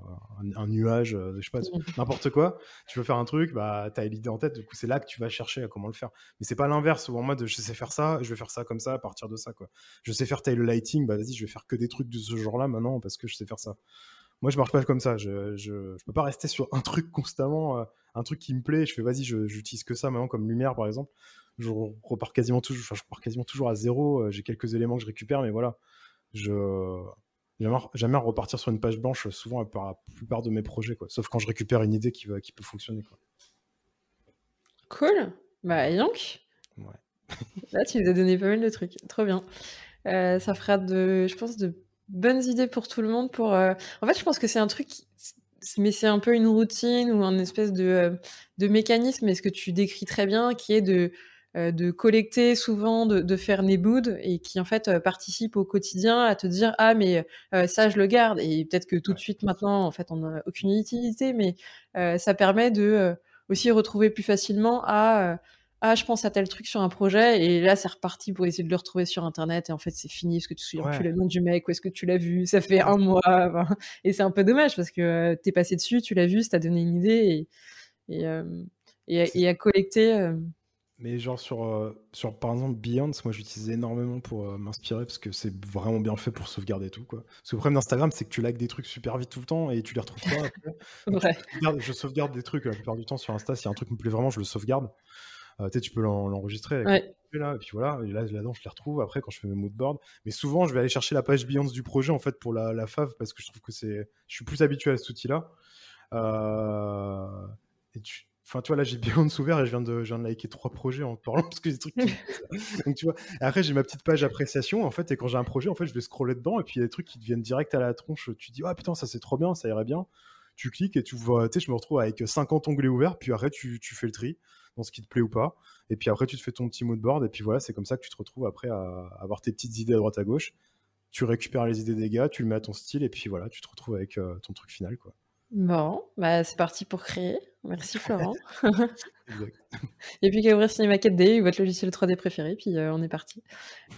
un, nuage, euh, je sais pas, n'importe quoi. Tu veux faire un truc, bah, tu as l'idée en tête, du coup, c'est là que tu vas chercher à comment le faire. Mais c'est pas l'inverse, où en mode, je sais faire ça, je vais faire ça comme ça à partir de ça, quoi. Je sais faire taille lighting, bah, vas-y, je vais faire que des trucs de ce genre-là maintenant parce que je sais faire ça. Moi, je marche pas comme ça. Je, je, je peux pas rester sur un truc constamment, euh, un truc qui me plaît. Je fais, vas-y, j'utilise que ça maintenant comme lumière, par exemple je repars quasiment toujours, enfin, je repars quasiment toujours à zéro. Euh, j'ai quelques éléments que je récupère, mais voilà. Je jamais repartir sur une page blanche, souvent par la plupart de mes projets, quoi. Sauf quand je récupère une idée qui, va, qui peut fonctionner, quoi. Cool. Bah, donc. Ouais. Là, tu nous as donné pas mal de trucs. Trop bien. Euh, ça fera de, je pense, de bonnes idées pour tout le monde. Pour, euh, En fait, je pense que c'est un truc, mais c'est un peu une routine ou un espèce de, de mécanisme, et ce que tu décris très bien, qui est de euh, de collecter souvent, de, faire Neboud et qui en fait euh, participe au quotidien à te dire ah mais euh, ça je le garde. Et peut-être que tout de suite maintenant en fait on n'a aucune utilité mais ça permet de aussi retrouver plus facilement à ah je pense à tel truc sur un projet et là c'est reparti pour essayer de le retrouver sur internet et en fait c'est fini parce que tu te souviens plus le nom du mec ou est-ce que tu l'as vu. Ça fait un mois et c'est un peu dommage parce que tu es passé dessus tu l'as vu ça t'a donné une idée et, et, et, à collecter mais genre sur, euh, sur par exemple Beyond, moi j'utilise énormément pour euh, m'inspirer parce que c'est vraiment bien fait pour sauvegarder tout quoi. Parce que le problème d'Instagram c'est que tu likes des trucs super vite tout le temps et tu les retrouves pas après. je, sauvegarde, des trucs la plupart du temps sur Insta, s'il y a un truc qui me plaît vraiment, je le sauvegarde. Euh, tu peux l'enregistrer là, et puis voilà, et là, là-dedans je les retrouve après quand je fais mes moodboards. Mais souvent je vais aller chercher la page Beyond du projet en fait pour la, la fave parce que je trouve que c'est. Je suis plus habitué à cet outil-là. et tu Enfin, tu vois, là, j'ai bien ouvert et je viens, de, je viens de liker trois projets en parlant parce que des trucs qui... Donc, tu vois, après, j'ai ma petite page appréciation, en fait, et quand j'ai un projet, en fait, je vais scroller dedans et puis il y a des trucs qui te viennent direct à la tronche. Tu dis, ah putain, ça c'est trop bien, ça irait bien. Tu cliques et tu vois, tu sais, je me retrouve avec 50 onglets ouverts, puis après, tu, tu, fais le tri dans ce qui te plaît ou pas. Et puis après, tu te fais ton petit mood board et puis voilà, c'est comme ça que tu te retrouves après à avoir tes petites idées à droite à gauche. Tu récupères les idées des gars, tu le mets à ton style et puis voilà, tu te retrouves avec euh, ton truc final, quoi. Bon, bah, c'est parti pour créer. Merci Florent. Et puis qu'à ouvrir Cinema 4D ou votre logiciel 3D préféré, puis euh, on est parti.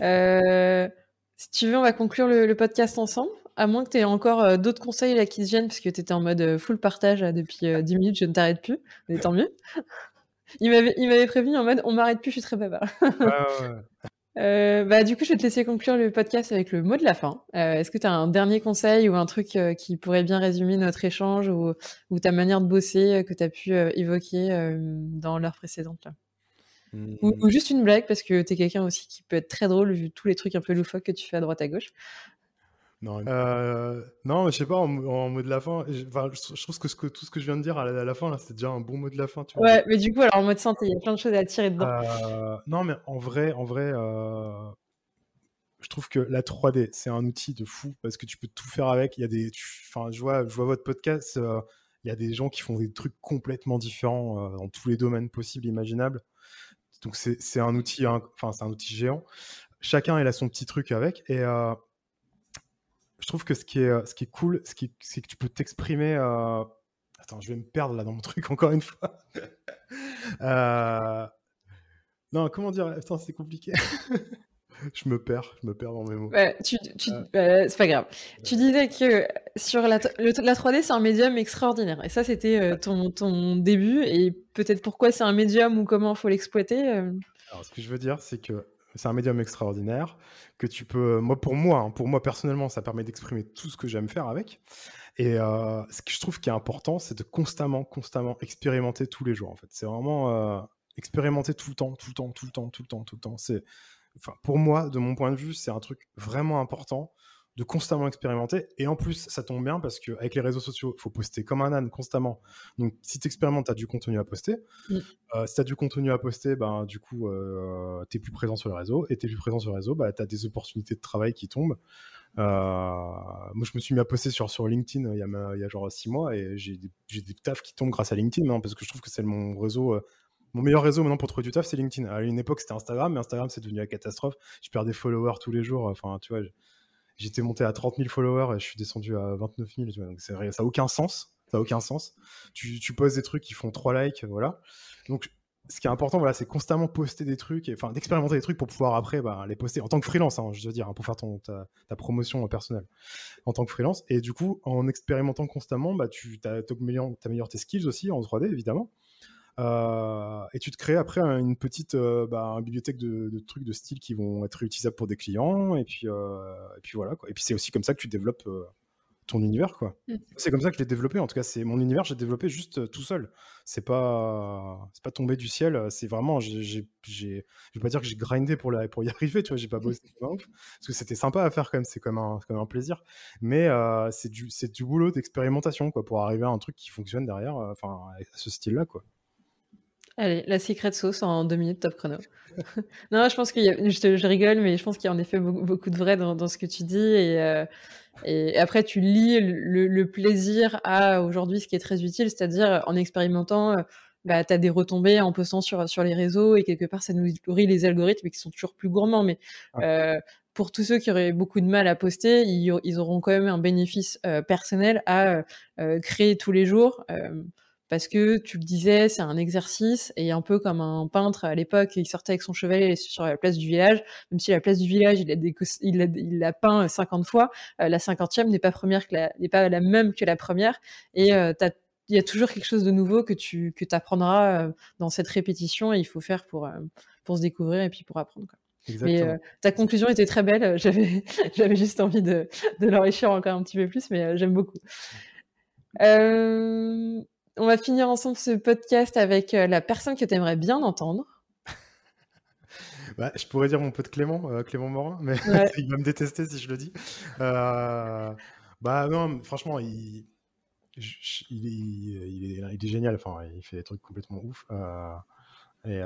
Euh, si tu veux, on va conclure le, podcast ensemble. À moins que tu aies encore euh, d'autres conseils là qui te gênent, parce que tu étais en mode full partage depuis 10 minutes, je ne t'arrête plus. Mais tant mieux. il m'avait prévenu en mode on m'arrête plus, je suis très bavard. Euh, bah, du coup, je vais te laisser conclure le podcast avec le mot de la fin. Euh, est-ce que tu as un dernier conseil ou un truc euh, qui pourrait bien résumer notre échange ou, ou ta manière de bosser que tu as pu évoquer dans l'heure précédente là? Mmh. ou, juste une blague, parce que tu es quelqu'un aussi qui peut être très drôle vu tous les trucs un peu loufoques que tu fais à droite à gauche. Non, euh, non, je sais pas, en, mot de la fin, je, je trouve que, ce que, tout ce que je viens de dire à la, fin, là, c'est déjà un bon mot de la fin. Tu vois. Ouais, mais du coup, alors en mode santé, il y a plein de choses à tirer dedans. Euh, non, mais en vrai, en vrai, euh, je trouve que la 3D, c'est un outil de fou parce que tu peux tout faire avec. Il y a des, enfin, je vois, je vois votre podcast, il Il y a des gens qui font des trucs complètement différents dans tous les domaines possibles, imaginables. Donc c'est un outil, enfin c'est un outil géant. Chacun il a son petit truc avec et je trouve que ce qui est, ce qui est cool, c'est que tu peux t'exprimer. Attends, je vais me perdre là dans mon truc encore une fois. Non, comment dire Attends, c'est compliqué. je me perds, je me perds dans mes mots. tu, tu, euh, c'est pas grave. Tu disais que sur la, la 3D, c'est un médium extraordinaire. Et ça, c'était euh, ton, ton, début. Et peut-être pourquoi c'est un médium ou comment il faut l'exploiter. Euh. Alors, ce que je veux dire, c'est que c'est un médium extraordinaire que tu peux, moi pour moi, hein, pour moi personnellement, ça permet d'exprimer tout ce que j'aime faire avec. Et ce que je trouve qui est important, c'est de constamment, constamment expérimenter tous les jours. En fait, c'est vraiment expérimenter tout le temps, tout le temps, tout le temps, tout le temps, tout le temps. C'est enfin, pour moi, de mon point de vue, c'est un truc vraiment important de constamment expérimenter. Et en plus, ça tombe bien parce qu'avec les réseaux sociaux, il faut poster comme un âne constamment. Donc, si tu expérimentes, tu as du contenu à poster. Mm. Euh, si tu as du contenu à poster, ben, du coup, euh, tu es plus présent sur le réseau. Et tu es plus présent sur le réseau, bah, tu as des opportunités de travail qui tombent. Euh, moi, je me suis mis à poster sur, sur LinkedIn il y, a, il y a genre six mois et j'ai des, des tafs qui tombent grâce à LinkedIn hein, parce que je trouve que c'est mon réseau mon meilleur réseau maintenant pour trouver du taf, c'est LinkedIn. À une époque, c'était Instagram, mais Instagram, c'est devenu la catastrophe. Je perds des followers tous les jours. Enfin, tu vois, j'étais monté à 30 000 followers et je suis descendu à 29 000. donc, ça n'a aucun sens. Ça n'a aucun sens. Tu, tu poses des trucs qui font 3 likes, voilà. Donc, ce qui est important, voilà, c'est constamment poster des trucs, enfin, d'expérimenter des trucs pour pouvoir après bah, les poster en tant que freelance, hein, je veux dire, hein, pour faire ton, ta, promotion personnelle en tant que freelance. Et du coup, en expérimentant constamment, bah, tu améliores tes skills aussi en 3D, évidemment. Euh, et tu te crées après une petite euh, bah, bibliothèque de, trucs de style qui vont être réutilisables pour des clients. Et puis, euh, et puis voilà. Quoi. Et puis c'est aussi comme ça que tu développes ton univers. quoi. Mm. C'est comme ça que je l'ai développé. En tout cas, c'est mon univers, j'ai développé juste tout seul. C'est pas, c'est pas tombé du ciel. C'est vraiment, j'ai, je vais pas dire que j'ai grindé pour, la, pour y arriver. Tu vois, j'ai pas bossé parce que c'était sympa à faire quand même. C'est comme un, un plaisir. Mais c'est du, c'est du boulot d'expérimentation quoi pour arriver à un truc qui fonctionne derrière. Enfin, à ce style-là quoi. Allez, la secret sauce en deux minutes, top chrono. non, je pense qu'il y a, je, je, rigole, mais je pense qu'il y a en effet beaucoup, de vrai dans, ce que tu dis. Et, euh, et après, tu lis le, plaisir à aujourd'hui ce qui est très utile, c'est-à-dire en expérimentant, euh, bah, tu as des retombées en postant sur, sur les réseaux et quelque part, ça nous nourrit les algorithmes qui sont toujours plus gourmands. Mais euh, pour tous ceux qui auraient beaucoup de mal à poster, ils, ils auront quand même un bénéfice personnel à créer tous les jours parce que tu le disais, c'est un exercice et un peu comme un peintre à l'époque, il sortait avec son chevalet sur la place du village, même si la place du village il l'a il a, peint 50 fois, euh, la cinquantième n'est pas première n'est pas la même que la première et euh, il y a toujours quelque chose de nouveau que tu que apprendras euh, dans cette répétition et il faut faire pour pour se découvrir et puis pour apprendre. Quoi. Mais ta conclusion était très belle. J'avais, j'avais juste envie de, de l'enrichir encore un petit peu plus, mais j'aime beaucoup. Euh, on va finir ensemble ce podcast avec euh, la personne que tu aimerais bien entendre. Bah, je pourrais dire mon pote Clément, euh, Clément Morin, mais il va me détester si je le dis. Euh, bah non, franchement, il, il, est, génial. Enfin, il fait des trucs complètement ouf. et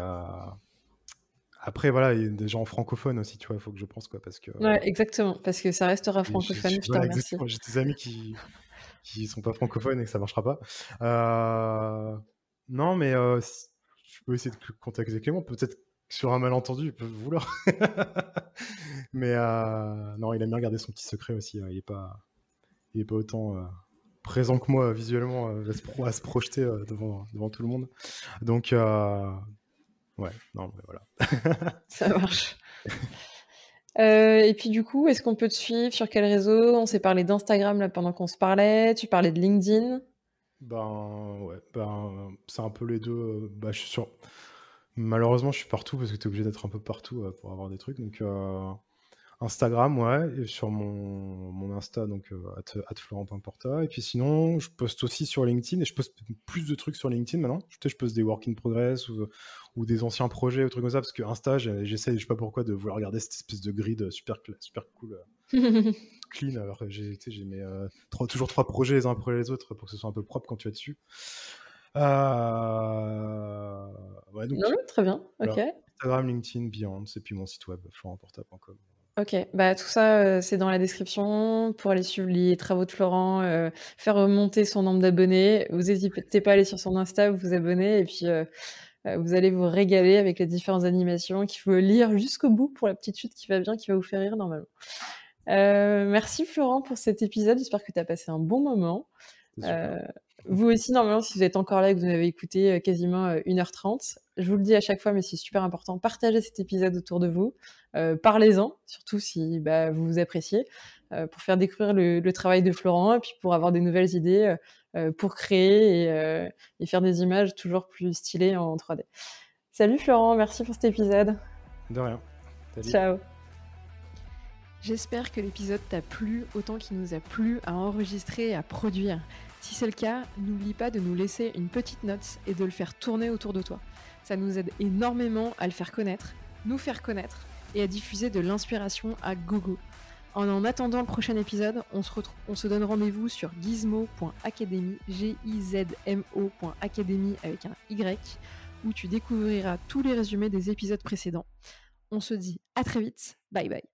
après, voilà, il y a des gens francophones aussi, tu vois, il faut que je pense, quoi, parce que... Ouais, exactement, parce que ça restera francophone, je, te remercie. J'ai des amis qui, qui sont pas francophones et que ça marchera pas. Euh, non, mais euh, je peux essayer de contacter Clément. Peut-être sur un malentendu, il peut vouloir. mais euh, non, il aime bien garder son petit secret aussi. il est pas, il est pas autant présent que moi visuellement à se, à, se, projeter devant, devant tout le monde. Donc, ouais, non, mais voilà. ça marche. Euh, et puis du coup, est-ce qu'on peut te suivre? Sur quel réseau? On s'est parlé d'Instagram là pendant qu'on se parlait. Tu parlais de LinkedIn. Ben ouais, ben c'est un peu les deux. Bah, je suis. Malheureusement, je suis partout parce que tu es obligé d'être un peu partout euh, pour avoir des trucs. Instagram, ouais, et sur mon, mon Insta, donc euh, at, florent.porta. Et puis sinon, je poste aussi sur LinkedIn, et je poste plus de trucs sur LinkedIn maintenant. Je, je poste des work in progress ou, ou des anciens projets ou trucs comme ça, parce que Insta, j'essaie, je sais pas pourquoi, de vouloir regarder cette espèce de grid super, super cool, euh, clean, alors j'ai mes, euh, toujours trois projets les uns après les autres pour que ce soit un peu propre quand tu es dessus. Euh... Ouais, donc, non, très bien, ok. Instagram, LinkedIn, Beyond, et puis mon site web, florentporta.com. Ok, bah tout ça, c'est dans la description pour aller suivre les travaux de Florent, faire remonter son nombre d'abonnés. Vous n'hésitez pas à aller sur son Insta, vous abonner et puis, vous allez vous régaler avec les différentes animations qu'il faut lire jusqu'au bout pour la petite chute qui va bien, qui va vous faire rire normalement. merci Florent pour cet épisode, j'espère que tu as passé un bon moment. Vous aussi, normalement, si vous êtes encore là et que vous avez écouté quasiment 1h30, je vous le dis à chaque fois, mais c'est super important, partagez cet épisode autour de vous. Euh, parlez-en, surtout si bah, vous vous appréciez, euh, pour faire découvrir le, travail de Florent et puis pour avoir des nouvelles idées euh, pour créer et, faire des images toujours plus stylées en 3D. Salut Florent, merci pour cet épisode. De rien. Ciao. J'espère que l'épisode t'a plu autant qu'il nous a plu à enregistrer et à produire. Si c'est le cas, n'oublie pas de nous laisser une petite note et de le faire tourner autour de toi. Ça nous aide énormément à le faire connaître, nous faire connaître et à diffuser de l'inspiration à gogo. En, en attendant le prochain épisode, on se, on se donne rendez-vous sur gizmo.academy, g i z m .academy avec un Y, où tu découvriras tous les résumés des épisodes précédents. On se dit à très vite, bye bye.